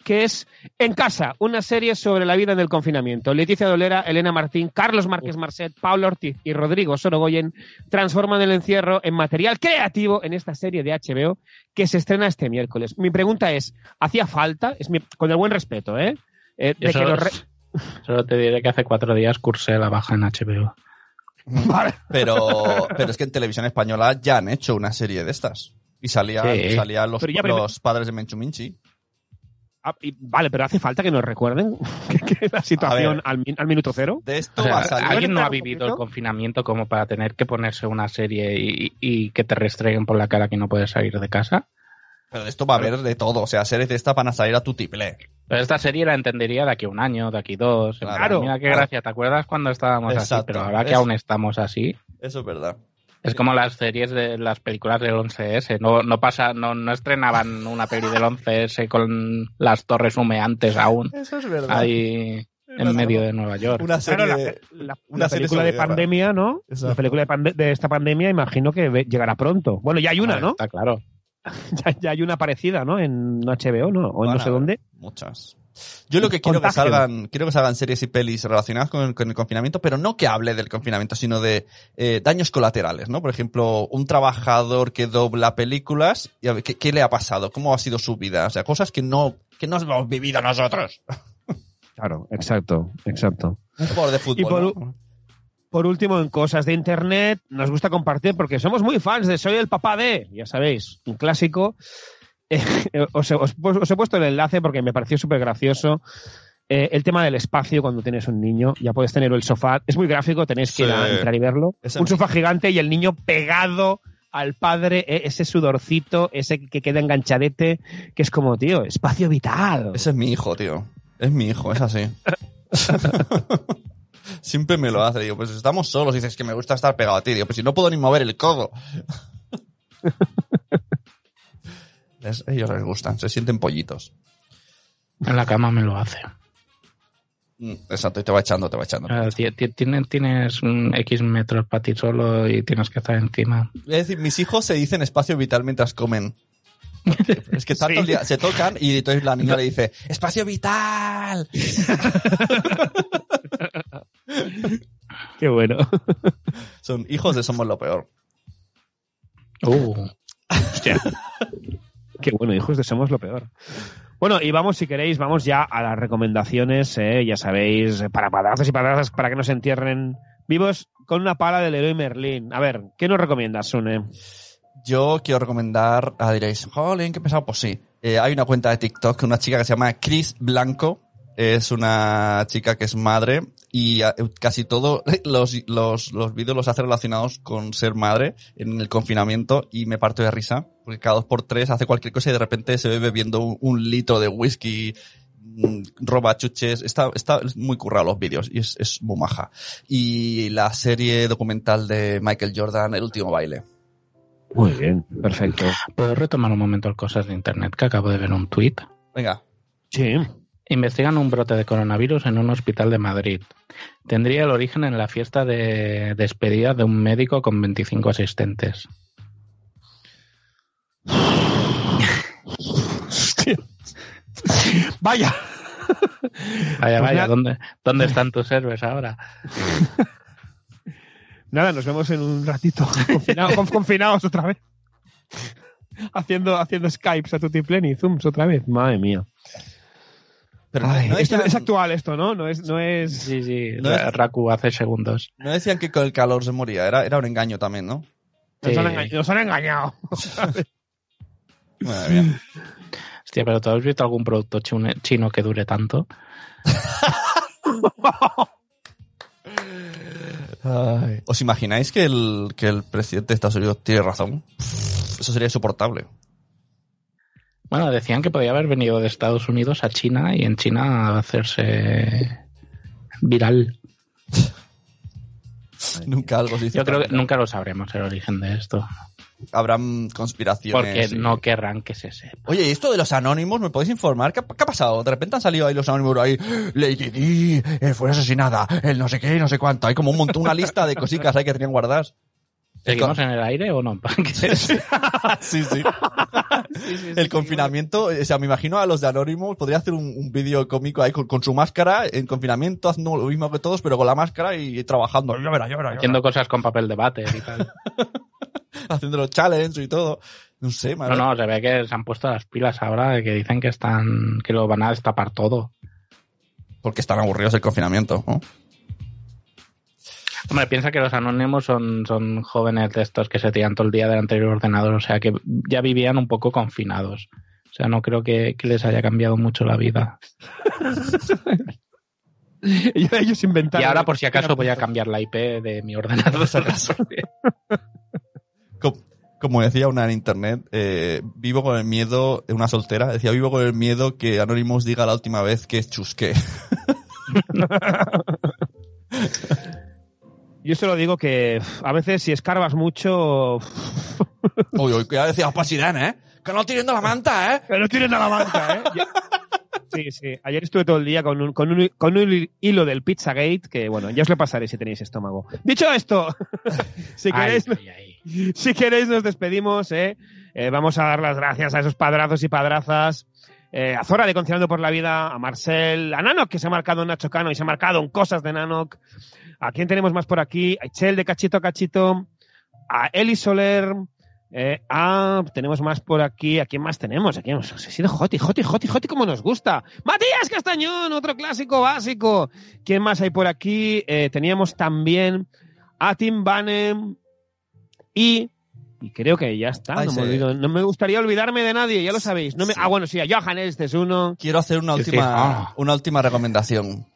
Que es En Casa, una serie sobre la vida en el confinamiento. Leticia Dolera, Elena Martín, Carlos Márquez Marcet, Pablo Ortiz y Rodrigo Sorogoyen transforman el encierro en material creativo en esta serie de HBO que se estrena este miércoles. Mi pregunta es, ¿hacía falta? Es mi- con el buen respeto, ¿eh? Eh, de que los re- Solo te diré que hace cuatro días cursé la baja en HBO. Pero, pero es que en televisión española ya han hecho una serie de estas. Y salían, Sí. salían los, Pero ya los padres de Menchu Minchi. Ah, y- vale, pero hace falta que nos recuerden que, que la situación ver. al, min- al minuto cero. De esto O sea, va a salir. ¿Alguien no ha ¿Un vivido el confinamiento como para tener que ponerse una serie y, y que te restreguen por la cara que no puedes salir de casa? Pero de esto va a haber de todo. O sea, series de estas van a salir a tu tiple. Pero esta serie la entendería de aquí a un año, de aquí dos. Claro, Mira qué gracia, ¿te acuerdas cuando estábamos Exacto. así? Pero ahora que Es- aún estamos así, Eso es verdad. es como las series de las películas del 11S. No, no pasa, no, no estrenaban una peli del 11S con las torres humeantes aún Eso es verdad. ahí en medio de Nueva York. Una serie. Claro, la, la- una la serie película de guerra. pandemia, ¿no? Exacto. La película de, pande- de esta pandemia, imagino que llegará pronto. Bueno, ya hay una, ¿no? Está claro. Ya, ya hay una parecida, ¿no? En HBO, ¿no? O en no sé dónde. Muchas. Yo lo que quiero que salgan, quiero que salgan series y pelis relacionadas con, con el confinamiento, pero no que hable del confinamiento, sino de eh, daños colaterales, ¿no? Por ejemplo, un trabajador que dobla películas, y a ver, ¿qué, qué le ha pasado? ¿Cómo ha sido su vida? O sea, cosas que no, que no hemos vivido nosotros. Claro, exacto, exacto. Un jugador de fútbol. Y por- ¿no? Por último, en cosas de internet, nos gusta compartir porque somos muy fans de Soy el papá de, ya sabéis, un clásico. Eh, os, he- os- os he puesto el enlace porque me pareció súper gracioso. Eh, el tema del espacio cuando tienes un niño, ya puedes tener el sofá, es muy gráfico, tenéis que ir a Sí. entrar y verlo. Un sofá gigante y el niño pegado al padre, eh, ese sudorcito, ese que queda enganchadete, que es como, tío, espacio vital. Ese es mi hijo, tío. Es mi hijo, es así. Siempre me lo hace. Digo, pues estamos solos. Y dices que me gusta estar pegado a ti. Digo, pues si no puedo ni mover el codo. Es- ellos les gustan, se sienten pollitos. En la cama me lo hace. Mm, Exacto, y te va echando, te va echando. Ah, ti- ti- Tienes, tienes un X metros para ti solo y tienes que estar encima. Es decir, mis hijos se dicen espacio vital mientras comen. Es que tanto Sí. el día se tocan y entonces la niña le dice, espacio vital. Qué bueno. Son hijos de Somos lo Peor. Uh, Hostia. Qué bueno, hijos de somos lo peor. Bueno, y vamos, si queréis, vamos ya a las recomendaciones, eh, ya sabéis, para padrazos y padrazas para que nos entierren vivos con una pala del héroe Merlín. A ver, ¿qué nos recomiendas, Sune? Yo quiero recomendar, ah, diréis, jolín, qué pesado, pues sí. Eh, hay una cuenta de TikTok, una chica que se llama Chris Blanco, es una chica que es madre y ah, casi todos los, los, los vídeos los hace relacionados con ser madre en el confinamiento y me parto de risa, porque cada dos por tres hace cualquier cosa y de repente se ve bebiendo un, un litro de whisky mm, roba chuches, está, está muy currado los vídeos y es, es muy maja. Y la serie documental de Michael Jordan, El último baile. Muy bien, perfecto. ¿Puedo retomar un momento el cosas de internet que acabo de ver un tuit? Venga. Sí. Investigan un brote de coronavirus en un hospital de Madrid. Tendría el origen en la fiesta de despedida de un médico con 25 asistentes. Hostia. Vaya. Vaya, Pues vaya. ¿dónde, ¿dónde están tus héroes ahora? Nada, nos vemos en un ratito. Confinados, conf- confinados otra vez. Haciendo, haciendo Skypes a Tutiplén y Zooms otra vez. Madre mía. Pero Ay, no, esto es actual esto, ¿no? No es, no es. Sí, sí, No es- Raku hace segundos. no decían que con el calor se moría, era, era un engaño también, ¿no? Nos, han Sí. engañado, nos han engañado. Madre mía. Hostia, pero ¿tú has visto algún producto chune- chino que dure tanto? Ay. ¿Os imagináis que el, que el presidente de Estados Unidos tiene razón? Eso sería insoportable. Bueno, decían que podía haber venido de Estados Unidos a China y en China hacerse viral. Nunca algo se hizo Yo creo que nunca lo sabremos el origen de esto. Habrán conspiraciones. Porque no querrán que se sepa. Oye, ¿y esto de los anónimos me podéis informar? ¿Qué, ha- qué ha pasado? De repente han salido ahí los anónimos ahí. Lady Di eh, fue asesinada. El no sé qué, no sé cuánto. Hay como un montón, una lista de cositas ahí que tenían guardadas. ¿Seguimos en el aire o no? Sí, sí. el confinamiento, o sea, me imagino a los de Anonymous, podría hacer un, un vídeo cómico ahí con, con su máscara, en confinamiento, haciendo lo mismo que todos, pero con la máscara y, trabajando. Ya verá, ya verá, Haciendo cosas con papel de váter y tal. Haciendo los challenges y todo. No sé, No, madre. no, se ve que se han puesto las pilas ahora, que dicen que están, que lo van a destapar todo. Porque están aburridos el confinamiento, ¿no? Hombre, piensa que los anónimos son, son jóvenes de estos que se tiran todo el día del ordenador, o sea que ya vivían un poco confinados. O sea, no creo que, que les haya cambiado mucho la vida. Y ellos inventaron. Y ahora, por si acaso, voy a cambiar la IP de mi ordenador. Co- Como decía una en internet, eh, vivo con el miedo, una soltera, decía, vivo con el miedo que Anonymous diga la última vez que chusqué. Yo solo digo que a veces si escarbas mucho. Uy, uy, ya decía Pasidán, ¿eh? Que no tirando la manta, ¿eh? Que no tienen a la banca, ¿eh? Sí, sí. Ayer estuve todo el día con un, con un, con un hilo del Pizzagate que, bueno, ya os lo pasaré si tenéis estómago. Dicho esto, si Ay, queréis, ay, ay. si queréis nos despedimos, ¿eh? Eh, vamos a dar las gracias a esos padrazos y padrazas. eh, a Zora de Conciliando por la Vida, a Marcel, a Nanok, que se ha marcado en Nacho Cano y se ha marcado en cosas de Nanok. ¿A quién tenemos más por aquí? A Ichel de Cachito a Cachito, a Eli Soler, eh, a, tenemos más por aquí. ¿A quién más tenemos? Aquí hemos ha sido Joti, Joti, Joti, Joti, como nos gusta. Matías Castañón, otro clásico básico. ¿Quién más hay por aquí? Eh, teníamos también a Tim Banem y, y creo que ya está. Ay, no, me sí. olvido- no me gustaría olvidarme de nadie, ya lo sabéis. No me, Sí. Ah, bueno, sí, a Johan este es uno. Quiero hacer una Sí, sí. última, Ah. una última recomendación.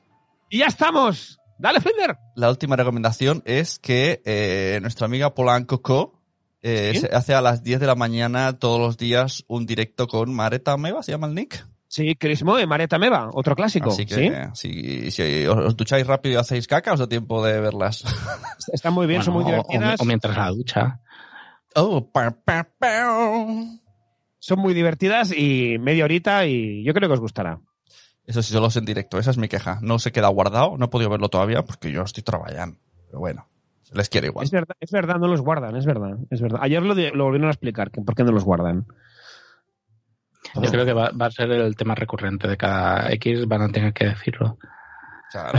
Y ya estamos. Dale, Fender. La última recomendación es que eh, nuestra amiga Polanco Co. eh, ¿Sí? se hace a las 10 de la mañana todos los días un directo con Mareta Meva, ¿se llama el nick? Sí, Chris Moe, Mareta Meva, otro clásico. Así que ¿sí? eh, si, si os, ducháis rápido y hacéis caca, os da tiempo de verlas. Están muy bien, son muy divertidas. O, o mientras la ducha. Oh, pa, pa, pa. Son muy divertidas y media horita y yo creo que os gustará. Eso sí, solo es en directo, esa es mi queja. No se queda guardado, no he podido verlo todavía porque yo estoy trabajando. Pero bueno, se les quiere igual. Es verdad, es verdad, no los guardan, es verdad, es verdad. Ayer lo, de- lo volvieron a explicar, que por qué no los guardan. Yo creo que va, va a ser el tema recurrente de cada X, van a tener que decirlo. Claro.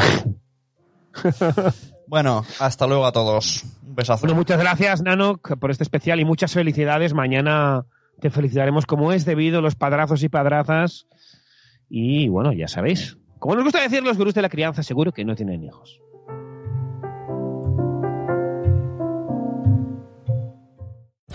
bueno, hasta luego a todos. Un besazo. Bueno, muchas gracias, Nanok, por este especial y muchas felicidades. Mañana te felicitaremos como es debido, los padrazos y padrazas. Y bueno, ya sabéis. Como nos gusta decir los gurús de la crianza, seguro que no tienen hijos.